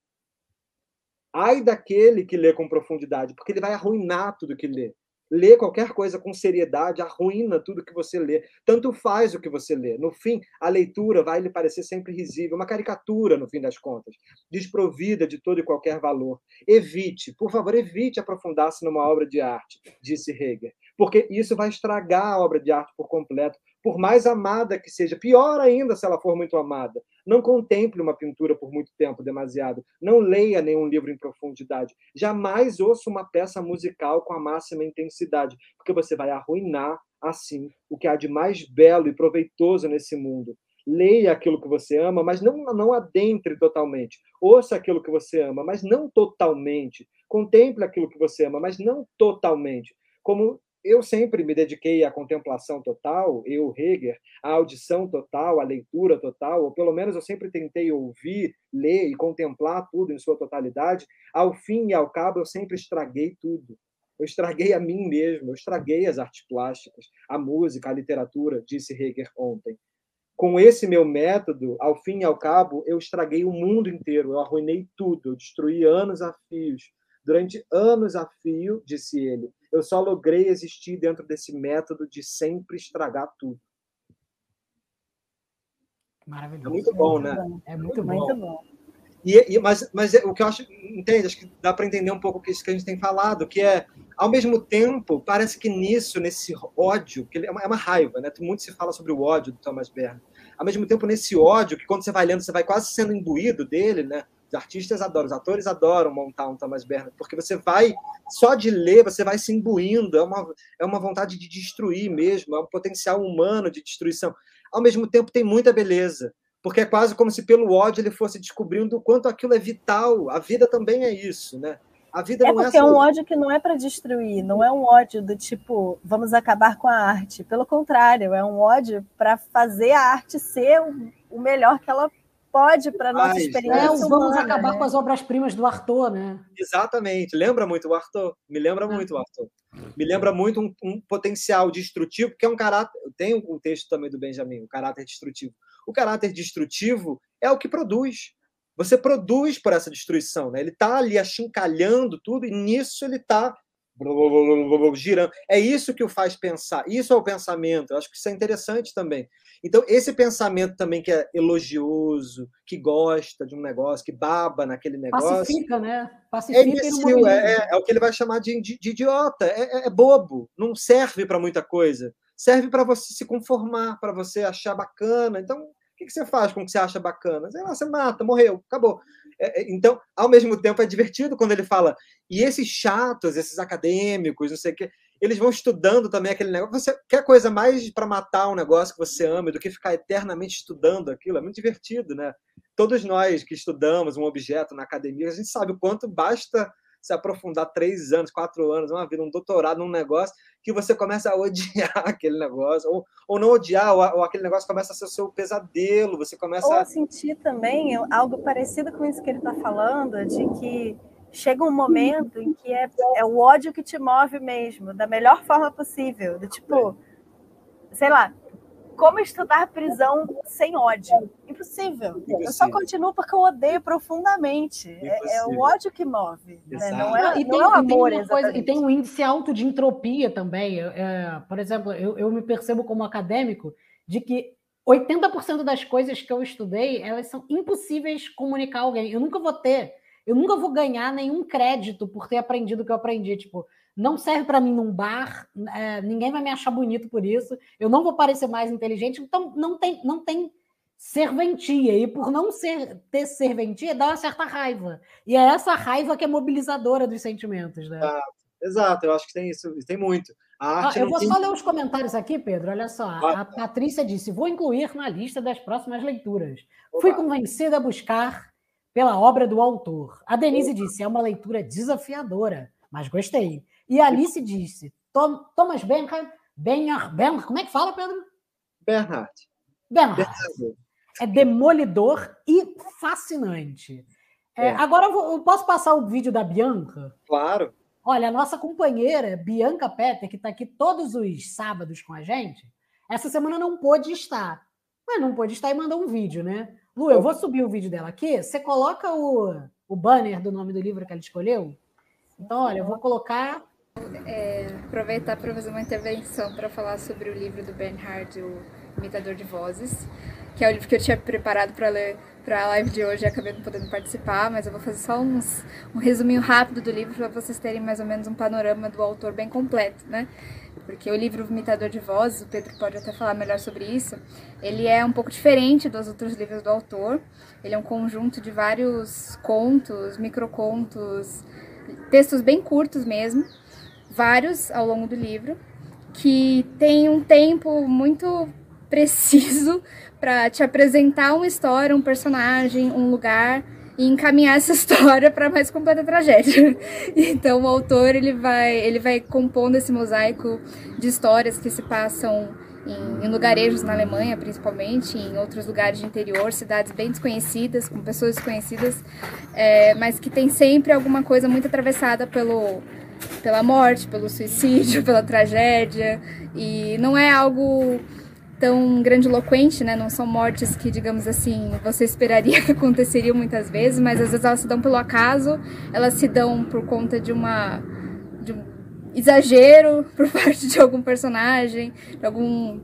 Speaker 3: Ai daquele que lê com profundidade, porque ele vai arruinar tudo que lê. Lê qualquer coisa com seriedade, arruína tudo que você lê. Tanto faz o que você lê. No fim, a leitura vai lhe parecer sempre risível, uma caricatura, no fim das contas, desprovida de todo e qualquer valor. Evite, por favor, evite aprofundar-se numa obra de arte, disse Hegel, porque isso vai estragar a obra de arte por completo, por mais amada que seja, pior ainda se ela for muito amada. Não contemple uma pintura por muito tempo, demasiado. Não leia nenhum livro em profundidade. Jamais ouça uma peça musical com a máxima intensidade, porque você vai arruinar assim o que há de mais belo e proveitoso nesse mundo. Leia aquilo que você ama, mas não, não adentre totalmente. Ouça aquilo que você ama, mas não totalmente. Contemple aquilo que você ama, mas não totalmente. Como eu sempre me dediquei à contemplação total, eu, Hegel, à audição total, à leitura total, ou pelo menos eu sempre tentei ouvir, ler e contemplar tudo em sua totalidade. Ao fim e ao cabo, eu sempre estraguei tudo. Eu estraguei a mim mesmo, eu estraguei as artes plásticas, a música, a literatura, disse Hegel ontem. Com esse meu método, ao fim e ao cabo, eu estraguei o mundo inteiro, eu arruinei tudo, eu destruí anos a fios. Durante anos a fio, disse ele, eu só logrei existir dentro desse método de sempre estragar tudo.
Speaker 1: Maravilhoso.
Speaker 3: É muito bom, né?
Speaker 1: É muito, muito bom.
Speaker 3: E, e, mas, mas é, o que eu acho, entende? Acho que dá para entender um pouco isso que a gente tem falado, que é, ao mesmo tempo, parece que nisso, nesse ódio, que é uma, é uma raiva, né? Muito se fala sobre o ódio do Thomas Bernard. Ao mesmo tempo, nesse ódio, que quando você vai lendo, você vai quase sendo imbuído dele, né? Os artistas adoram, os atores adoram montar um Thomas Bernard, porque você vai, só de ler, você vai se imbuindo, é uma, é uma vontade de destruir mesmo, é um potencial humano de destruição. Ao mesmo tempo, tem muita beleza, porque é quase como se pelo ódio ele fosse descobrindo o quanto aquilo é vital. A vida também é isso, né? A vida
Speaker 2: é
Speaker 3: não
Speaker 2: é porque é, é um ódio que não é para destruir, não é um ódio do tipo, vamos acabar com a arte. Pelo contrário, é um ódio para fazer a arte ser o melhor que ela pode para a nossa experiência.
Speaker 1: Humana, vamos acabar né? com as obras-primas do Arthur, né?
Speaker 3: Exatamente. Lembra muito o Arthur? Me lembra muito o Arthur. Me lembra muito um, um, potencial destrutivo, que é um caráter. Tem um texto também do Benjamin, o caráter destrutivo. O caráter destrutivo é o que produz. Você produz por essa destruição, né? Ele está ali achincalhando tudo e nisso ele está girando. É isso que o faz pensar. Isso é o pensamento. Eu acho que isso é interessante também. Então, esse pensamento também que é elogioso, que gosta de um negócio, que baba naquele negócio.
Speaker 1: Pacifica, né? Pacifica
Speaker 3: é imbecil, é, é, é, o que ele vai chamar de, de, de idiota. É, é, é bobo, não serve para muita coisa. Serve para você se conformar, para você achar bacana. Então, o que, que você faz com o que você acha bacana? Sei lá, você mata, morreu, acabou. É, é, então, ao mesmo tempo, é divertido quando ele fala. E esses chatos, esses acadêmicos, não sei o quê, eles vão estudando também aquele negócio. Você quer coisa mais para matar um negócio que você ama do que ficar eternamente estudando aquilo? É muito divertido, né? Todos nós que estudamos um objeto na academia, a gente sabe o quanto basta se aprofundar três anos, quatro anos, uma vida, um doutorado num negócio, que você começa a odiar aquele negócio, ou, ou não odiar, ou, ou aquele negócio começa a ser o seu pesadelo, você começa
Speaker 2: ou
Speaker 3: a
Speaker 2: sentir também algo parecido com isso que ele está falando, de que chega um momento em que é, é o ódio que te move mesmo, da melhor forma possível. Do tipo, sei lá, como estudar prisão sem ódio? Impossível. Impossível. Eu só continuo porque eu odeio profundamente. É, é, o ódio que move. Né? Não é, e tem, não é o amor,
Speaker 1: e tem, coisa, e tem um índice alto de entropia também. É, por exemplo, eu, eu me percebo como acadêmico de que 80% das coisas que eu estudei, elas são impossíveis comunicar a alguém. Eu nunca vou ter eu nunca vou ganhar nenhum crédito por ter aprendido o que eu aprendi. Tipo, não serve para mim num bar, é, ninguém vai me achar bonito por isso, eu não vou parecer mais inteligente, então não tem, não tem serventia. E por não ser, ter serventia, dá uma certa raiva. E é essa raiva que é mobilizadora dos sentimentos, né?
Speaker 3: Exato, exato. eu acho que tem isso, tem muito.
Speaker 1: Ah, eu vou tem... só ler os comentários aqui, Pedro. Olha só. A Patrícia disse: vou incluir na lista das próximas leituras. Fui convencida a buscar pela obra do autor. A Denise disse: é uma leitura desafiadora, mas gostei. E Alice disse: Tom, Thomas Bernhard, Bernhard, Bernhard, como é que fala, Pedro?
Speaker 3: Bernhard.
Speaker 1: Bernhard. É demolidor e fascinante. É, é. Agora eu, vou, eu, posso passar o vídeo da Bianca?
Speaker 3: Claro.
Speaker 1: Olha, a nossa companheira, Bianca Petter, que está aqui todos os sábados com a gente, essa semana não pôde estar. Mas não pôde estar e mandou um vídeo, né? Lu, eu vou subir o vídeo dela aqui. Você coloca o, o banner do nome do livro que ela escolheu? Então, olha, eu vou colocar.
Speaker 4: É, aproveitar para fazer uma intervenção para falar sobre o livro do Bernhard, o Imitador de Vozes, que é o livro que eu tinha preparado para ler para a live de hoje e acabei não podendo participar, mas eu vou fazer só uns, um resuminho rápido do livro para vocês terem mais ou menos um panorama do autor bem completo, né? porque o livro Imitador de Vozes, o Pedro pode até falar melhor sobre isso, ele é um pouco diferente dos outros livros do autor. Ele é um conjunto de vários contos, microcontos, textos bem curtos mesmo, vários ao longo do livro, que tem um tempo muito preciso para te apresentar uma história, um personagem, um lugar e encaminhar essa história para mais completa tragédia. Então o autor ele vai ele vai compondo esse mosaico de histórias que se passam em, em lugarejos na Alemanha, principalmente, em outros lugares de interior, cidades bem desconhecidas, com pessoas desconhecidas, é, mas que tem sempre alguma coisa muito atravessada pelo pela morte, pelo suicídio, pela tragédia, e não é algo tão grandiloquente, né? Não são mortes que, digamos assim, você esperaria que aconteceriam muitas vezes, mas às vezes elas se dão pelo acaso, elas se dão por conta de uma de um exagero por parte de algum personagem, de algum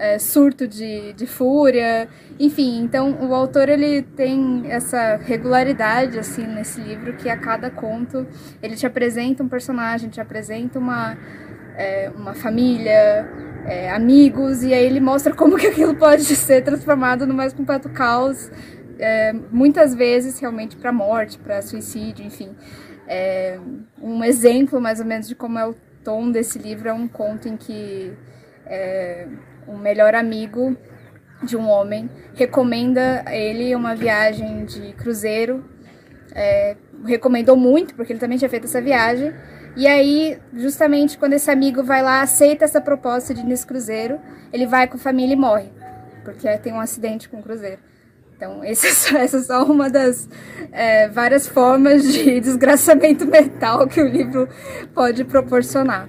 Speaker 4: é, surto de, de fúria, enfim. Então o autor ele tem essa regularidade assim nesse livro que a cada conto ele te apresenta um personagem, te apresenta uma é, uma família, é, amigos e aí ele mostra como que aquilo pode ser transformado no mais completo caos, é, muitas vezes realmente para morte, para suicídio, enfim. É, um exemplo mais ou menos de como é o tom desse livro é um conto em que é, um melhor amigo de um homem recomenda a ele uma viagem de cruzeiro. É, recomendou muito, porque ele também tinha feito essa viagem. E aí, justamente quando esse amigo vai lá, aceita essa proposta de ir nesse cruzeiro, ele vai com a família e morre, porque tem um acidente com o cruzeiro. Então, essa é só, essa é só uma das é, várias formas de desgraçamento mental que o livro pode proporcionar.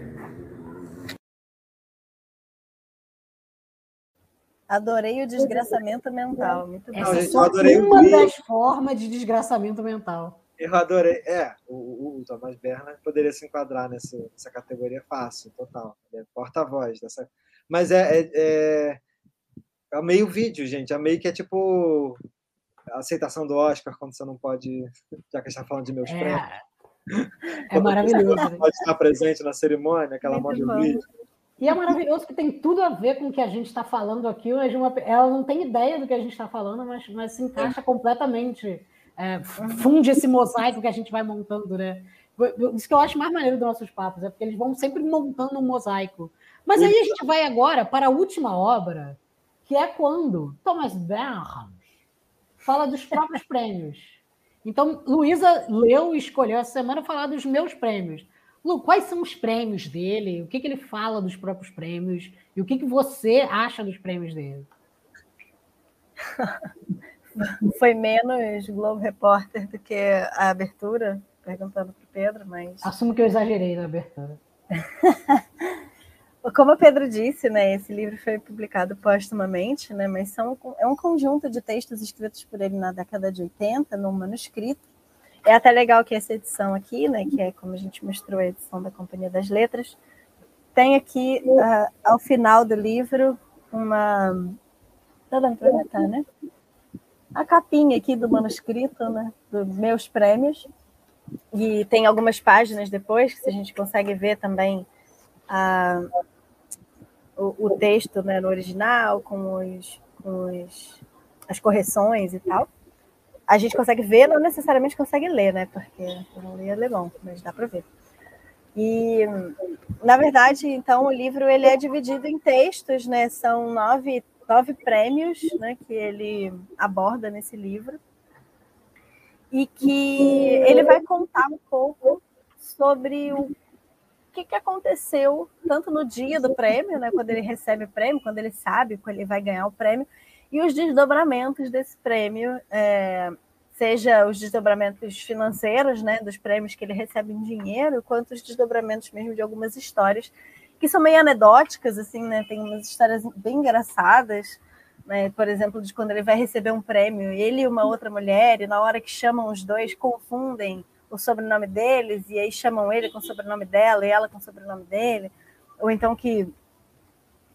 Speaker 2: Adorei o desgraçamento mental. Muito bom.
Speaker 1: Essa é só uma das formas de desgraçamento mental.
Speaker 3: Eu adorei. É, o, o Thomas Bernard poderia se enquadrar nessa, nessa categoria fácil, total. é porta-voz dessa. Mas é, é, é, é meio vídeo, gente. É meio que é tipo a aceitação do Oscar quando você não pode. Já que a gente está falando de meus é. prêmios.
Speaker 1: É maravilhoso. Você
Speaker 3: pode estar presente na cerimônia, aquela mão de vídeo.
Speaker 1: E é maravilhoso que tem tudo a ver com o que a gente está falando aqui. Mas uma, ela não tem ideia do que a gente está falando, mas, mas se encaixa é. completamente. É, funde esse mosaico que a gente vai montando, né? Isso que eu acho mais maneiro dos nossos papos, é porque eles vão sempre montando um mosaico. Mas aí a gente vai agora para a última obra, que é quando Thomas Bernhard fala dos próprios prêmios. Então, Luísa leu e escolheu essa semana falar dos meus prêmios. Lu, quais são os prêmios dele? O que, que ele fala dos próprios prêmios? E o que, que você acha dos prêmios dele?
Speaker 2: Foi menos Globo Repórter do que a abertura, perguntando para o Pedro, mas.
Speaker 1: Assumo que eu exagerei na abertura.
Speaker 2: Como o Pedro disse, né, esse livro foi publicado póstumamente, né, mas são, é um conjunto de textos escritos por ele na década de 80, num manuscrito, é até legal que essa edição aqui, né, que é como a gente mostrou a edição da Companhia das Letras, tem aqui uh, ao final do livro uma. Tá dando para botar, né? A capinha aqui do manuscrito, né? Dos meus prêmios. E tem algumas páginas depois, que a gente consegue ver também uh, o, o, texto né, no original, com, os, com os, as correções e tal a gente consegue ver, não necessariamente consegue ler, né? Porque eu não li alemão, mas dá para ver. E, na verdade, então, o livro ele é dividido em textos, né? São nove, nove prêmios né, que ele aborda nesse livro. E que ele vai contar um pouco sobre o que, que aconteceu, tanto no dia do prêmio, né, quando ele recebe o prêmio, quando ele sabe que ele vai ganhar o prêmio, e os desdobramentos desse prêmio, é, seja os desdobramentos financeiros, né, dos prêmios que ele recebe em dinheiro, quanto os desdobramentos mesmo de algumas histórias que são meio anedóticas, assim, né, tem umas histórias bem engraçadas, né, por exemplo, de quando ele vai receber um prêmio, ele e uma outra mulher, e na hora que chamam os dois, confundem o sobrenome deles, e aí chamam ele com o sobrenome dela e ela com o sobrenome dele, ou então que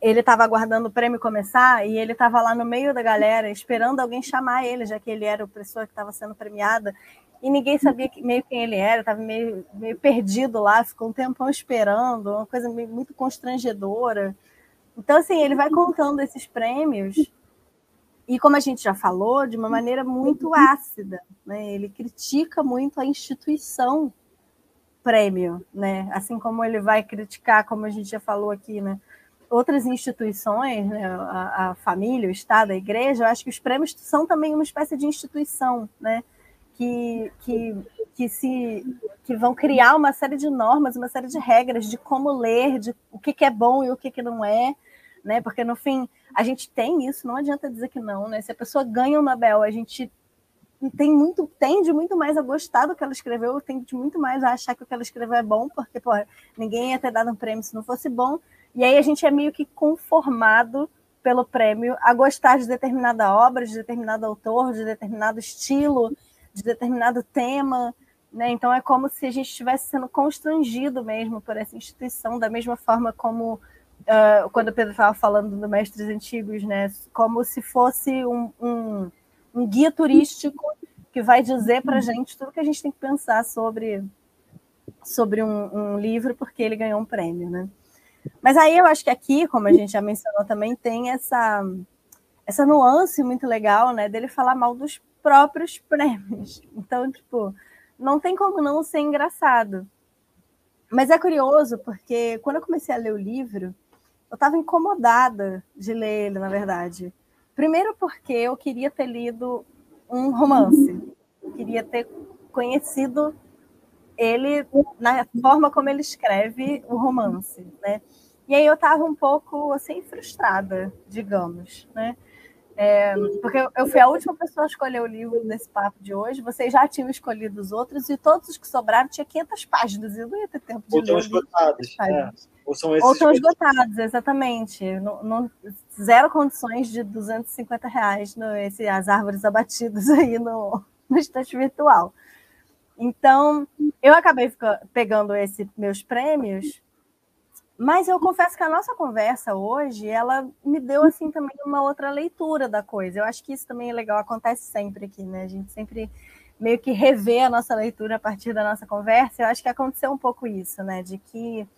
Speaker 2: ele estava aguardando o prêmio começar e ele estava lá no meio da galera esperando alguém chamar ele, já que ele era a pessoa que estava sendo premiada e ninguém sabia meio quem ele era, estava meio, meio perdido lá, ficou um tempão esperando, uma coisa meio, muito constrangedora. Então, assim, ele vai contando esses prêmios e, como a gente já falou, de uma maneira muito ácida. Né? Ele critica muito a instituição prêmio, né? assim como ele vai criticar, como a gente já falou aqui, né? Outras instituições, né, a, a, família, o Estado, a igreja, eu acho que os prêmios são também uma espécie de instituição, né? Que, que, que, se, que vão criar uma série de normas, uma série de regras de como ler, de o que, que é bom e o que, que não é, né? Porque no fim a gente tem isso, não adianta dizer que não, né? Se a pessoa ganha o Nobel, a gente tem muito, tende muito mais a gostar do que ela escreveu, tende muito mais a achar que o que ela escreveu é bom, porque pô, ninguém ia ter dado um prêmio se não fosse bom. E aí a gente é meio que conformado pelo prêmio a gostar de determinada obra, de determinado autor, de determinado estilo, de determinado tema. Né? Então é como se a gente estivesse sendo constrangido mesmo por essa instituição, da mesma forma como uh, quando o Pedro estava falando do Mestres Antigos, né? como se fosse um, um, um guia turístico que vai dizer para a gente tudo que a gente tem que pensar sobre, sobre um, um livro, porque ele ganhou um prêmio. Né? Mas aí eu acho que aqui, como a gente já mencionou também, tem essa, essa nuance muito legal, né, dele falar mal dos próprios prêmios. Então, tipo, não tem como não ser engraçado. Mas é curioso, porque quando eu comecei a ler o livro, eu estava incomodada de ler ele, na verdade. Primeiro porque eu queria ter lido um romance. Eu queria ter conhecido ele na forma como ele escreve o romance, né? E aí eu estava um pouco assim frustrada, digamos, né? É, porque eu fui a última pessoa a escolher o livro nesse papo de hoje. Vocês já tinham escolhido os outros e todos os que sobraram tinham 500 páginas. E eu não ia ter tempo de
Speaker 3: Ou
Speaker 2: ler.
Speaker 3: Ou esgotados. É.
Speaker 2: Ou são esses Ou são esgotados, exatamente. Não, não, zero condições de 250 reais no, esse, as árvores abatidas aí no, no estante virtual. Então, eu acabei pegando esses meus prêmios, mas eu confesso que a nossa conversa hoje, ela me deu assim também uma outra leitura da coisa. Eu acho que isso também é legal, acontece sempre aqui, né? A gente sempre meio que revê a nossa leitura a partir da nossa conversa. Eu acho que aconteceu um pouco isso, né? De que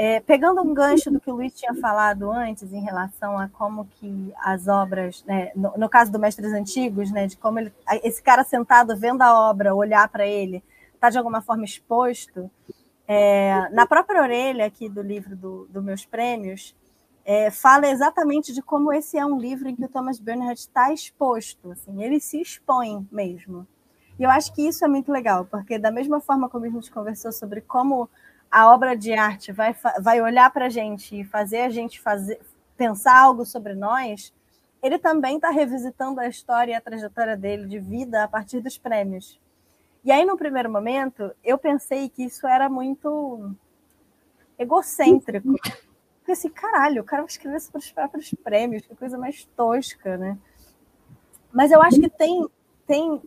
Speaker 2: é, pegando um gancho do que o Luiz tinha falado antes em relação a como que as obras, né, no, no, caso do Mestres Antigos, né, de como ele, esse cara sentado vendo a obra, olhar para ele, está de alguma forma exposto, é, na própria orelha aqui do livro do, do Meus Prêmios, é, fala exatamente de como esse é um livro em que o Thomas Bernhard está exposto, assim, ele se expõe mesmo. E eu acho que isso é muito legal, porque da mesma forma como a gente conversou sobre como a obra de arte vai, vai olhar para a gente e fazer a gente fazer, pensar algo sobre nós, ele também está revisitando a história e a trajetória dele de vida a partir dos prêmios. E aí, no primeiro momento, eu pensei que isso era muito egocêntrico. Porque assim, caralho, o cara vai escrever sobre os próprios prêmios, que coisa mais tosca, né? Mas eu acho que tem, tem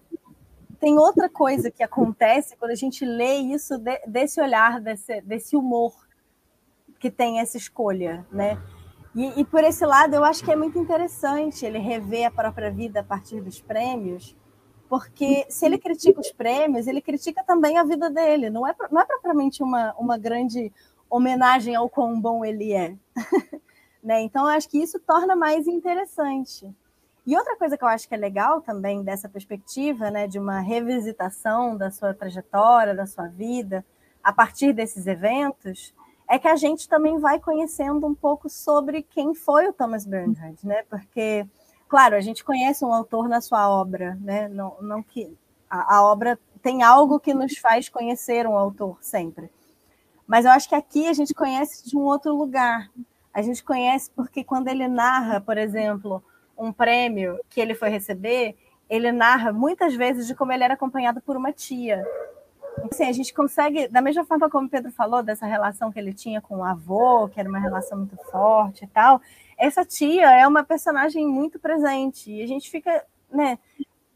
Speaker 2: tem outra coisa que acontece quando a gente lê isso de, desse olhar, desse, desse humor que tem essa escolha, né? E, e, por esse lado, eu acho que é muito interessante ele rever a própria vida a partir dos prêmios, porque se ele critica os prêmios, ele critica também a vida dele. Não é, não é propriamente uma, uma grande homenagem ao quão bom ele é. né? Então, eu acho que isso torna mais interessante. E outra coisa que eu acho que é legal também dessa perspectiva, né, de uma revisitação da sua trajetória, da sua vida, a partir desses eventos, é que a gente também vai conhecendo um pouco sobre quem foi o Thomas Bernhard, né? Porque, claro, a gente conhece um autor na sua obra, né? Não, não que a, a obra tem algo que nos faz conhecer um autor sempre. Mas eu acho que aqui a gente conhece de um outro lugar. A gente conhece porque quando ele narra, por exemplo, um prêmio que ele foi receber, ele narra muitas vezes de como ele era acompanhado por uma tia. Assim, a gente consegue, da mesma forma como o Pedro falou, dessa relação que ele tinha com o avô, que era uma relação muito forte e tal, essa tia é uma personagem muito presente. E a gente fica, né?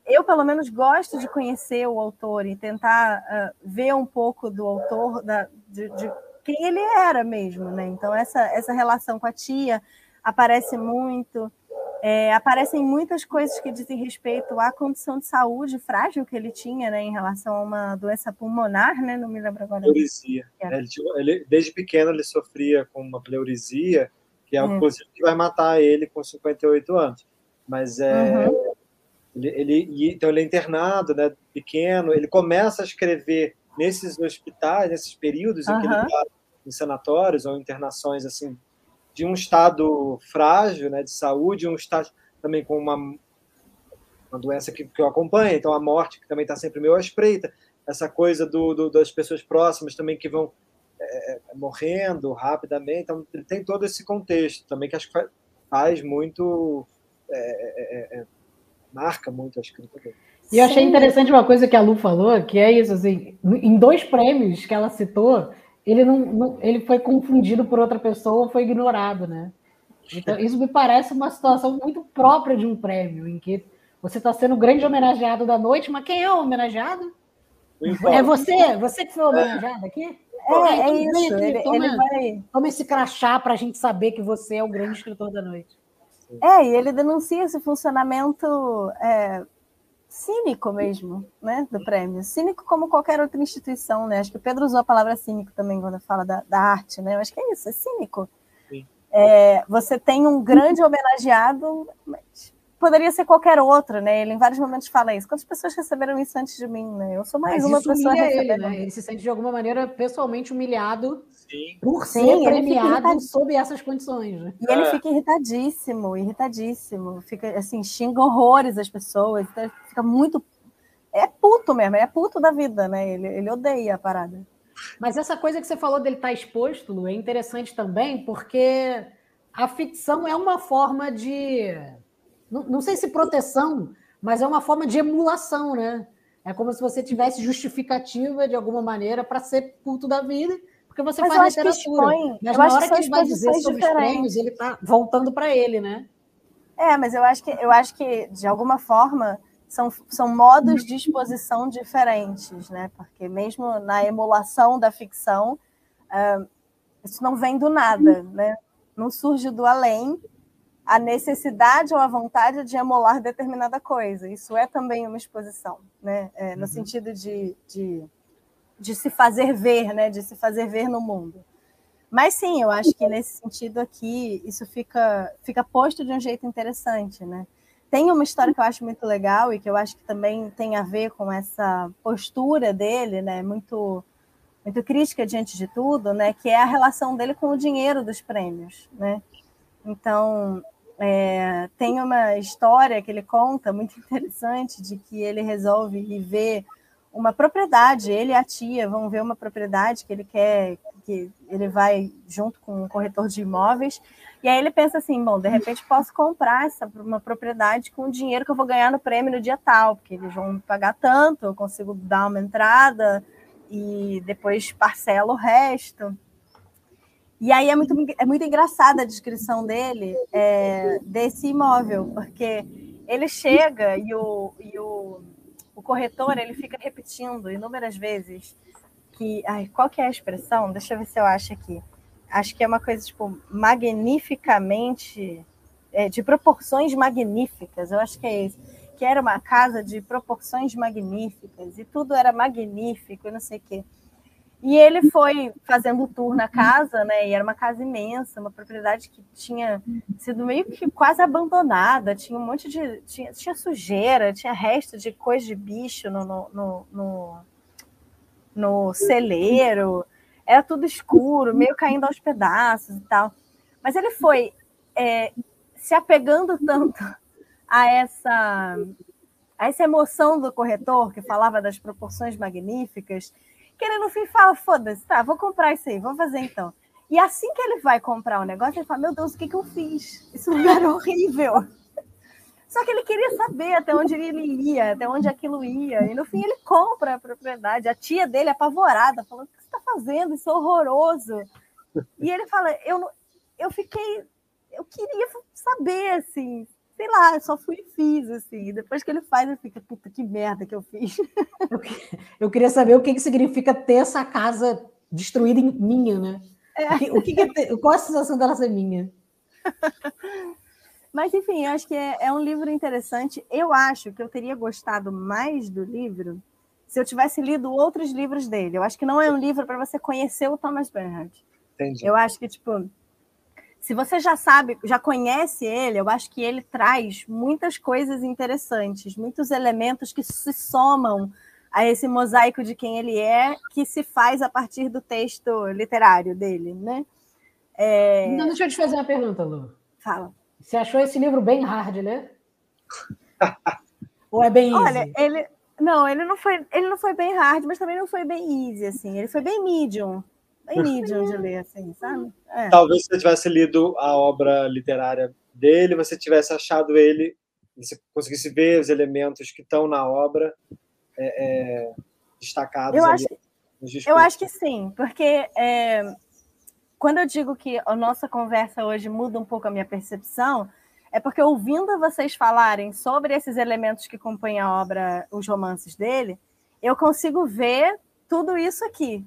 Speaker 2: Eu, pelo menos, gosto de conhecer o autor e tentar uh, ver um pouco do autor, da, de, de quem ele era mesmo, né? Então, essa, essa relação com a tia aparece muito. É, aparecem muitas coisas que dizem respeito à condição de saúde frágil que ele tinha, né, em relação a uma doença pulmonar, né, não me lembro agora.
Speaker 3: Pleurisia. É. Ele, ele, desde pequeno ele sofria com uma pleurisia, que é, é. que vai matar ele com 58 anos. Mas é, uhum. ele, ele, então ele é internado, né, pequeno. Ele começa a escrever nesses hospitais, nesses períodos uhum. em que ele está em sanatórios ou internações assim de um estado frágil, né, de saúde, um estado também com uma, uma doença que, que eu acompanho, então a morte que também está sempre meio à espreita, essa coisa do, do, das pessoas próximas também que vão é, é morrendo rapidamente, então tem todo esse contexto também que acho que faz muito, é, é, é, marca muito a escrita dele.
Speaker 1: E eu achei interessante uma coisa que a Lu falou, que é isso, assim, em dois prêmios que ela citou, ele não, não, ele foi confundido por outra pessoa, foi ignorado, né? Então, isso me parece uma situação muito própria de um prêmio, em que você está sendo o grande homenageado da noite, mas quem é o homenageado? É você? Você que foi homenageado aqui?
Speaker 2: É, é, é isso. Ele,
Speaker 1: toma, ele vai... toma esse crachá para a gente saber que você é o grande escritor da noite.
Speaker 2: É, e ele denuncia esse funcionamento é, cínico mesmo, né, do prêmio. Cínico como qualquer outra instituição, né? Acho que o Pedro usou a palavra cínico também quando fala da, da arte, né? Eu acho que é isso, é cínico. É, você tem um grande homenageado, mas poderia ser qualquer outro, né? Ele em vários momentos fala isso. Quantas pessoas receberam isso antes de mim, né? Eu sou mais Mas uma pessoa
Speaker 1: ele, né? Ele se sente de alguma maneira pessoalmente humilhado Sim. por ser Sim, premiado sob essas condições. Né?
Speaker 2: E ele é. fica irritadíssimo, irritadíssimo. Fica assim, xinga horrores as pessoas, então fica muito é puto mesmo, é puto da vida, né? Ele, ele odeia a parada.
Speaker 1: Mas essa coisa que você falou dele estar tá exposto, Lu, é interessante também, porque a ficção é uma forma de não, não sei se proteção, mas é uma forma de emulação, né? É como se você tivesse justificativa de alguma maneira para ser culto da vida, porque você mas faz literatura. Expõe, mas na hora que, que ele vai dizer sobre diferentes. os prêmios, ele está voltando para ele, né?
Speaker 2: É, mas eu acho que eu acho que de alguma forma são, são modos de exposição diferentes, né? Porque mesmo na emulação da ficção, uh, isso não vem do nada, né? Não surge do além, a necessidade ou a vontade de emular determinada coisa. Isso é também uma exposição, né? É, no uhum. sentido de, de, de, se fazer ver, né? de se fazer ver no mundo. Mas sim, eu acho que nesse sentido aqui, isso fica, fica posto de um jeito interessante. Né? Tem uma história que eu acho muito legal e que eu acho que também tem a ver com essa postura dele, né? muito, muito crítica diante de tudo, né? que é a relação dele com o dinheiro dos prêmios. Né? Então, é, tem uma história que ele conta muito interessante de que ele resolve ir ver uma propriedade, ele e a tia vão ver uma propriedade que ele quer, que ele vai junto com um corretor de imóveis, e aí ele pensa assim, bom, de repente posso comprar essa uma propriedade com o dinheiro que eu vou ganhar no prêmio no dia tal, porque eles vão me pagar tanto, eu consigo dar uma entrada e depois parcelo o resto. E aí é muito, é muito engraçada a descrição dele é, desse imóvel, porque ele chega e o, e o, o corretor ele fica repetindo inúmeras vezes que. Ai, qual que é a expressão? Deixa eu ver se eu acho aqui. Acho que é uma coisa tipo magnificamente. É, de proporções magníficas, eu acho que é isso. Que era uma casa de proporções magníficas, e tudo era magnífico, e não sei o quê. E ele foi fazendo o tour na casa, né? E era uma casa imensa, uma propriedade que tinha sido meio que quase abandonada, tinha um monte de. tinha, tinha sujeira, tinha resto de coisa de bicho no, no, no, no, no celeiro, era tudo escuro, meio caindo aos pedaços e tal. Mas ele foi é, se apegando tanto a essa, a essa emoção do corretor, que falava das proporções magníficas que ele no fim fala, foda-se, tá, vou comprar isso aí, vou fazer então. E assim que ele vai comprar o negócio, ele fala, meu Deus, o que, que eu fiz? Esse lugar é horrível. Só que ele queria saber até onde ele ia, até onde aquilo ia. E no fim ele compra a propriedade. A tia dele, apavorada, falando: O que você está fazendo? Isso é horroroso. E ele fala: Eu, eu fiquei. Eu queria saber, assim, sei lá, só fui e fiz, assim. Depois que ele faz, eu fico, puta, que merda que eu fiz.
Speaker 1: Eu, eu queria saber o que, que significa ter essa casa destruída em minha, né? É. O que, o que, que é, qual a sensação dela ser minha?
Speaker 2: Mas, enfim, eu acho que é, é, um livro interessante. Eu acho que eu teria gostado mais do livro se eu tivesse lido outros livros dele. Eu acho que não é um livro para você conhecer o Thomas Bernhard. Entendi. Eu acho que, tipo, se você já sabe, já conhece ele, eu acho que ele traz muitas coisas interessantes, muitos elementos que se somam a esse mosaico de quem ele é, que se faz a partir do texto literário dele, né? É...
Speaker 1: Então, deixa eu te fazer uma pergunta, Lu.
Speaker 2: Fala.
Speaker 1: Você achou esse livro bem hard, né? Ou é bem easy?
Speaker 2: Olha, ele. Não, ele não, foi, ele não foi bem hard, mas também não foi bem easy, assim. Ele foi bem medium. Bem medium de ler, assim, sabe?
Speaker 3: É. Talvez se você tivesse lido a obra literária dele, você tivesse achado ele, você conseguisse ver os elementos que estão na obra é, é, destacados.
Speaker 2: Eu acho, eu acho que sim, porque é, quando eu digo que a nossa conversa hoje muda um pouco a minha percepção, é porque ouvindo vocês falarem sobre esses elementos que compõem a obra, os romances dele, eu consigo ver tudo isso aqui.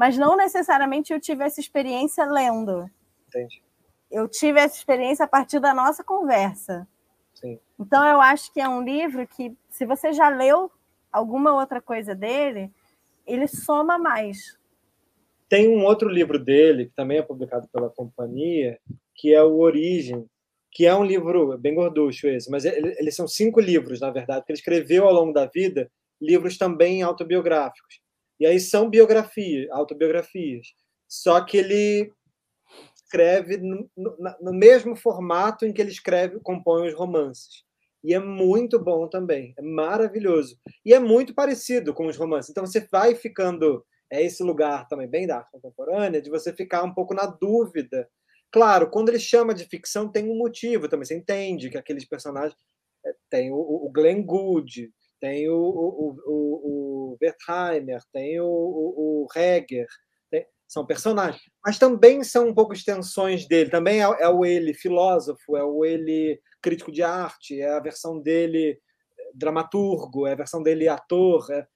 Speaker 2: Mas não necessariamente eu tive essa experiência lendo.
Speaker 3: Entendi.
Speaker 2: Eu tive essa experiência a partir da nossa conversa.
Speaker 3: Sim.
Speaker 2: Então eu acho que é um livro que, se você já leu alguma outra coisa dele, ele soma mais.
Speaker 3: Tem um outro livro dele, que também é publicado pela companhia, que é o Origem, que é um livro bem gorducho esse, mas eles são cinco livros, na verdade, que ele escreveu ao longo da vida, livros também autobiográficos. E aí são biografias, autobiografias. Só que ele escreve no, no, no mesmo formato em que ele escreve, compõe os romances. E é muito bom também, é maravilhoso. E é muito parecido com os romances. Então você vai ficando é esse lugar também bem da arte contemporânea, de você ficar um pouco na dúvida. Claro, quando ele chama de ficção, tem um motivo também. Você entende que aqueles personagens. É, tem o, o Glenn Gould, tem o, o, o, o Wertheimer, tem o, o, o Heger, tem, são personagens. Mas também são um pouco extensões dele. Também é, é o ele filósofo, é o ele crítico de arte, é a versão dele dramaturgo, é a versão dele ator. É,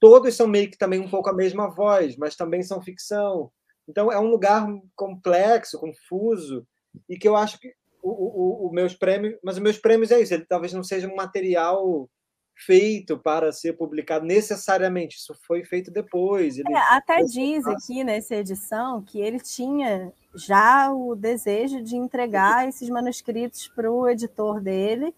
Speaker 3: todos são meio que também um pouco a mesma voz, mas também são ficção. Então é um lugar complexo, confuso, e que eu acho que o, o, o meus prêmios, mas os meus prêmios é isso, ele talvez não seja um material feito para ser publicado necessariamente, isso foi feito depois.
Speaker 2: É, até diz aqui nessa edição que ele tinha já o desejo de entregar esses manuscritos para o editor dele,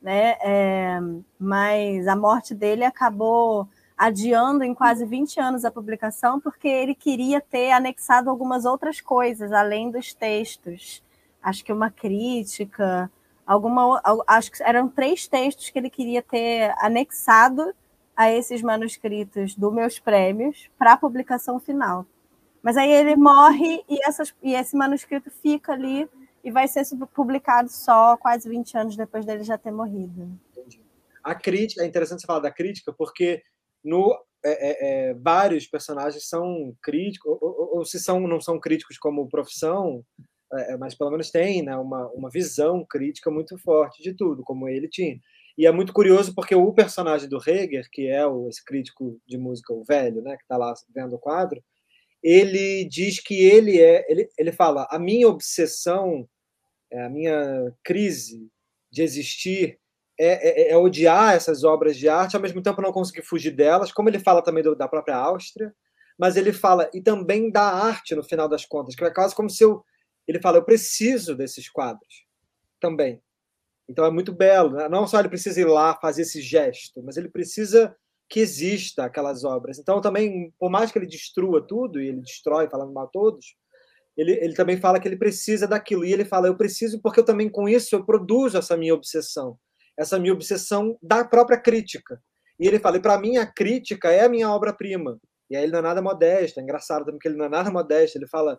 Speaker 2: né? É, mas a morte dele acabou adiando em quase 20 anos a publicação, porque ele queria ter anexado algumas outras coisas, além dos textos. Acho que uma crítica, alguma. Acho que eram três textos que ele queria ter anexado a esses manuscritos dos meus prêmios para a publicação final. Mas aí ele morre e, essas, e esse manuscrito fica ali e vai ser publicado só quase 20 anos depois dele já ter morrido.
Speaker 3: Entendi. A crítica, é interessante você falar da crítica, porque no é, é, é, vários personagens são críticos, ou, ou, ou, se são, não são críticos como profissão, é, é, mas pelo menos tem né, uma, uma visão crítica muito forte de tudo, como ele tinha. E é muito curioso porque o personagem do Heger, que é o, esse crítico de música, o velho, né, que está lá vendo o quadro, ele diz que ele é, ele, ele fala, a minha obsessão, a minha crise de existir é, é, é, odiar essas obras de arte, ao mesmo tempo não conseguir fugir delas, como ele fala também do, da própria Áustria, mas ele fala e também da arte no final das contas, que é quase como se eu. Ele fala, eu preciso desses quadros também. Então é muito belo. Né? Não só ele precisa ir lá fazer esse gesto, mas ele precisa que exista aquelas obras. Então também, por mais que ele destrua tudo, e ele destrói falando mal todos, ele, ele também fala que ele precisa daquilo. E ele fala, eu preciso porque eu também com isso eu produzo essa minha obsessão essa minha obsessão da própria crítica. E ele fala, para mim a crítica é a minha obra-prima. E aí ele não é nada modesto, é engraçado também que ele não é nada modesto, ele fala,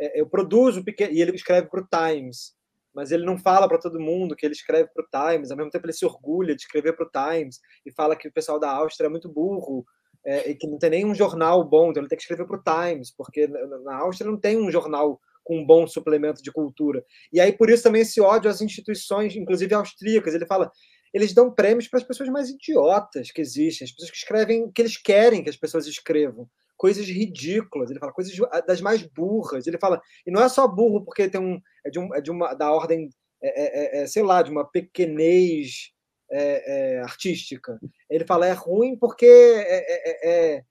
Speaker 3: é, eu produzo, pequeno... e ele escreve para o Times, mas ele não fala para todo mundo que ele escreve para o Times, ao mesmo tempo ele se orgulha de escrever para o Times, e fala que o pessoal da Áustria é muito burro, é, e que não tem nenhum jornal bom, então ele tem que escrever para o Times, porque na Áustria não tem um jornal com um bom suplemento de cultura. E aí, por isso, também esse ódio às instituições, inclusive austríacas. Ele fala, eles dão prêmios para as pessoas mais idiotas que existem, as pessoas que escrevem o que eles querem que as pessoas escrevam. Coisas ridículas, ele fala coisas das mais burras. Ele fala, e não é só burro porque tem um é de, um, é de uma da ordem, é, é, é sei lá, de uma pequenez é, é, artística. Ele fala é ruim porque é,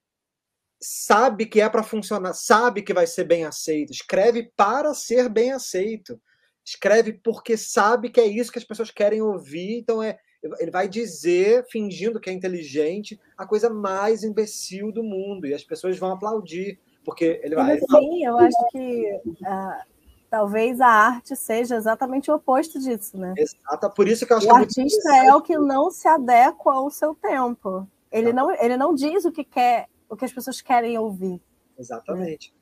Speaker 3: sabe que é para funcionar, sabe que vai ser bem aceito, escreve para ser bem aceito, escreve porque sabe que é isso que as pessoas querem ouvir, então é ele vai dizer, fingindo que é inteligente, a coisa mais imbecil do mundo e as pessoas vão aplaudir porque ele vai.
Speaker 2: Sim, eu acho que uh, talvez a arte seja exatamente o oposto disso, né?
Speaker 3: Exato, por isso que eu acho
Speaker 2: o
Speaker 3: que é
Speaker 2: artista é o que não se adequa ao seu tempo. Ele não, ele não diz o que quer, o que as pessoas querem ouvir.
Speaker 3: Exatamente.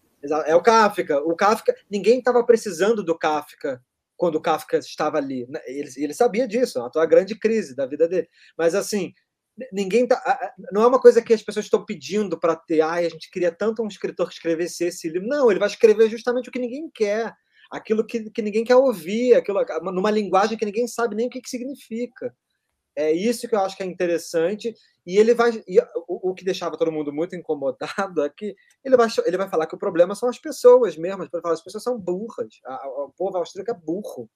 Speaker 3: É o Kafka. O Kafka, ninguém estava precisando do Kafka quando Kafka estava ali. Né? Ele, ele sabia disso, uma grande crise da vida dele. Mas assim, ninguém tá. Não é uma coisa que as pessoas estão pedindo para ter. Ai, a gente queria tanto um escritor que escrevesse esse livro. Não, ele vai escrever justamente o que ninguém quer, aquilo que, que ninguém quer ouvir, aquilo numa linguagem que ninguém sabe nem o que, que significa. É isso que eu acho que é interessante. E ele vai. E o, o, que deixava todo mundo muito incomodado é que ele vai, ele vai falar que o problema são as pessoas mesmo. Ele falar as pessoas são burras. A, a, o povo austríaco é burro.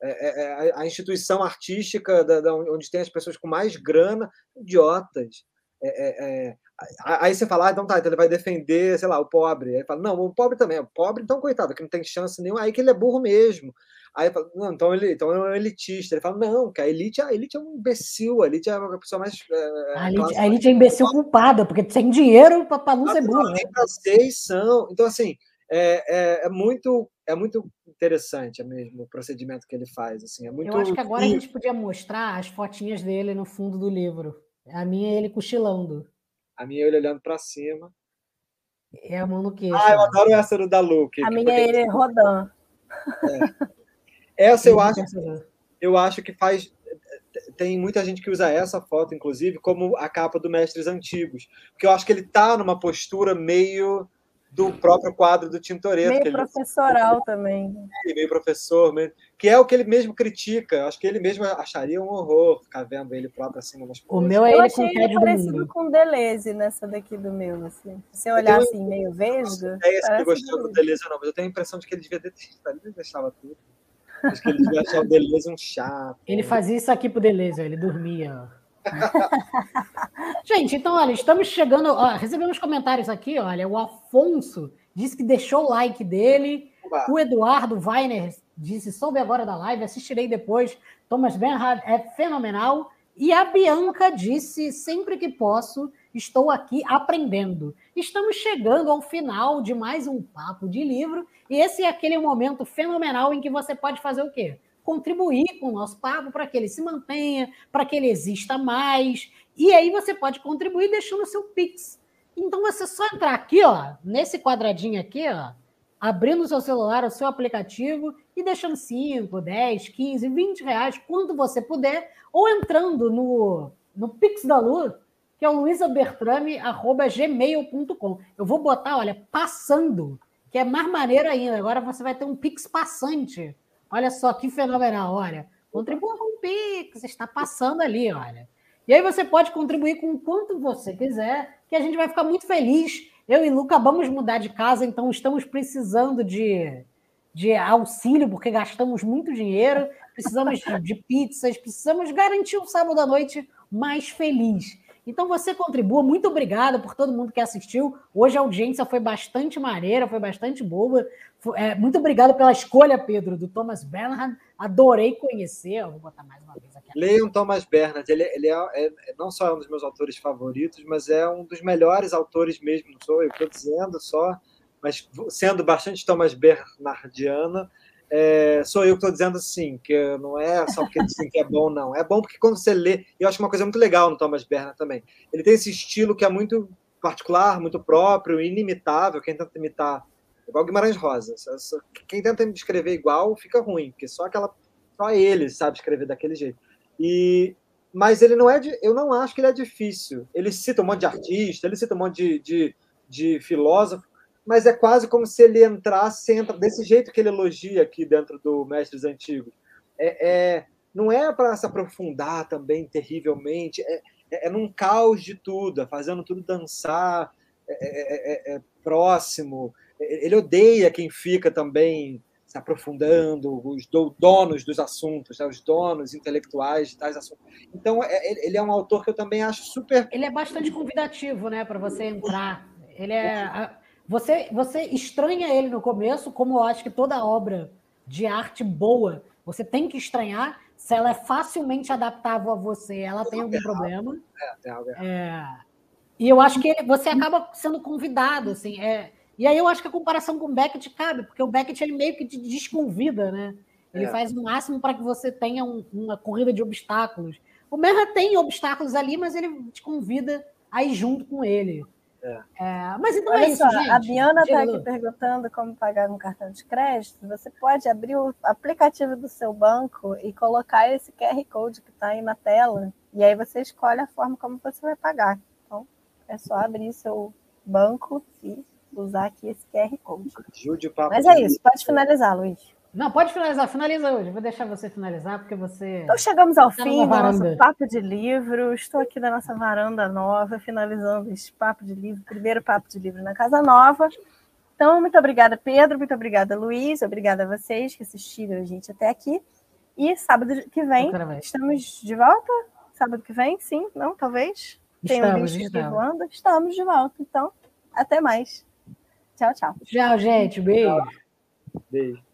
Speaker 3: É, é, é a instituição artística da, da, onde tem as pessoas com mais grana, idiotas. É, é, é aí você fala, ah, então tá, então ele vai defender, sei lá, o pobre. Aí fala, não, o pobre também, o pobre, então, coitado, que não tem chance nenhuma, aí que ele é burro mesmo. Aí fala, não, então ele então é um elitista. Ele fala, não, que a elite, a elite é um imbecil, a elite é a pessoa mais.
Speaker 1: É, a, elite, a elite é imbecil culpada, porque tem dinheiro para não ser burro.
Speaker 3: Vocês são. Então, assim, é, é, é, muito, é muito interessante mesmo o procedimento que ele faz. Assim, é muito...
Speaker 1: Eu acho que agora a gente podia mostrar as fotinhas dele no fundo do livro. A minha é ele cochilando.
Speaker 3: A minha é ele olhando para cima.
Speaker 1: É a mão no queixo.
Speaker 3: Ah, eu adoro essa do Dalu.
Speaker 2: a minha é ele rodando.
Speaker 3: É. Essa eu acho, eu acho que faz. Tem muita gente que usa essa foto, inclusive, como a capa do Mestres Antigos. Porque eu acho que ele está numa postura meio do próprio quadro do Tintoretto.
Speaker 2: Meio professoral ele... também.
Speaker 3: É, meio professor, que é o que ele mesmo critica. Acho que ele mesmo acharia um horror ficar vendo ele próprio assim umas
Speaker 1: O meu é
Speaker 2: eu
Speaker 1: ele
Speaker 2: achei com ele parecido com o Deleuze nessa daqui do meu. Assim. Se você olhar assim, meio vesgo.
Speaker 3: É esse que gostou do Deleuze, não, mas eu tenho a impressão de que ele devia detestar, ele deixava tudo. Acho que ele devia achar o Deleuze um chato.
Speaker 1: Ele fazia isso aqui pro Deleuze, ele dormia. Gente, então, olha, estamos chegando. Ó, recebemos comentários aqui, olha. O Afonso disse que deixou o like dele. Oba. O Eduardo Weiner disse: soube agora da live, assistirei depois. Thomas Bernhard é fenomenal. E a Bianca disse: sempre que posso, estou aqui aprendendo. Estamos chegando ao final de mais um papo de livro, e esse é aquele momento fenomenal em que você pode fazer o quê? Contribuir com o nosso papo para que ele se mantenha, para que ele exista mais. E aí você pode contribuir deixando o seu Pix. Então você só entrar aqui, ó, nesse quadradinho aqui, ó, abrindo o seu celular, o seu aplicativo e deixando 5, 10, 15, 20 reais, quanto você puder, ou entrando no, no Pix da Lu, que é o luisabertrame.gmail.com. Eu vou botar, olha, passando, que é mais maneiro ainda. Agora você vai ter um Pix passante. Olha só que fenomenal, olha. Contribua com o Pix, está passando ali, olha. E aí você pode contribuir com o quanto você quiser, que a gente vai ficar muito feliz. Eu e Lu acabamos de mudar de casa, então estamos precisando de, de auxílio, porque gastamos muito dinheiro, precisamos de pizzas, precisamos garantir um sábado à noite mais feliz. Então você contribua. Muito obrigada por todo mundo que assistiu. Hoje a audiência foi bastante maneira, foi bastante boa. É, muito obrigado pela escolha, Pedro, do Thomas Bernhard. Adorei conhecer. Eu vou botar mais uma vez aqui.
Speaker 3: Leiam Thomas Bernhard. Ele, ele é, é, é, não só é um dos meus autores favoritos, mas é um dos melhores autores mesmo. Não sou eu estou dizendo só, mas sendo bastante Thomas Bernardiana é, sou eu que estou dizendo assim, que não é só porque dizem que é bom, não. É bom porque quando você lê, eu acho uma coisa muito legal no Thomas Bernard também, ele tem esse estilo que é muito particular, muito próprio, inimitável. Quem tenta imitar, igual Guimarães Rosa, quem tenta escrever igual fica ruim, porque só aquela, só ele sabe escrever daquele jeito. E mas ele não é eu não acho que ele é difícil. Ele cita um monte de artista, ele cita um monte de, de, de filósofo, mas é quase como se ele entrasse, entra desse jeito que ele elogia aqui dentro do Mestres Antigos. É, é não é para se aprofundar também terrivelmente, é, é, é, num caos de tudo, é fazendo tudo dançar, é, é, é, próximo. Ele odeia quem fica também se aprofundando, os donos dos assuntos, né? os donos intelectuais de tais assuntos. Então, ele é um autor que eu também acho super.
Speaker 1: Ele é bastante convidativo, né, para você entrar. Ele é. Você, você estranha ele no começo, como eu acho que toda obra de arte boa, você tem que estranhar. Se ela é facilmente adaptável a você, ela tem algum problema. É, tem algo. É, e eu acho que ele, você acaba sendo convidado, assim, é, E aí eu acho que a comparação com o Beckett cabe, porque o Beckett ele meio que te desconvida, né? Ele é. faz o máximo para que você tenha um, uma corrida de obstáculos. O Merra tem obstáculos ali, mas ele te convida a ir junto com ele. É. É, mas então Olha é isso, só, gente.
Speaker 2: A Biana está aqui perguntando como pagar um cartão de crédito. Você pode abrir o aplicativo do seu banco e colocar esse QR Code que está aí na tela, e aí você escolhe a forma como você vai pagar. Então, é só abrir seu banco e usar aqui esse QR Code. Mas é isso, pode finalizar, Luiz.
Speaker 1: Não, pode finalizar, finaliza hoje. Vou deixar você finalizar, porque você.
Speaker 2: Então chegamos ao tá fim do nosso papo de livro. Estou aqui na nossa varanda nova, finalizando esse papo de livro, primeiro papo de livro na Casa Nova. Então, muito obrigada, Pedro, muito obrigada, Luiz, obrigada a vocês que assistiram a gente até aqui. E sábado que vem estamos de volta? Sábado que vem, sim? Não, talvez? Tem um? Estamos de volta, então. Até mais. Tchau, tchau.
Speaker 1: Tchau, gente. Beijo.
Speaker 3: Beijo.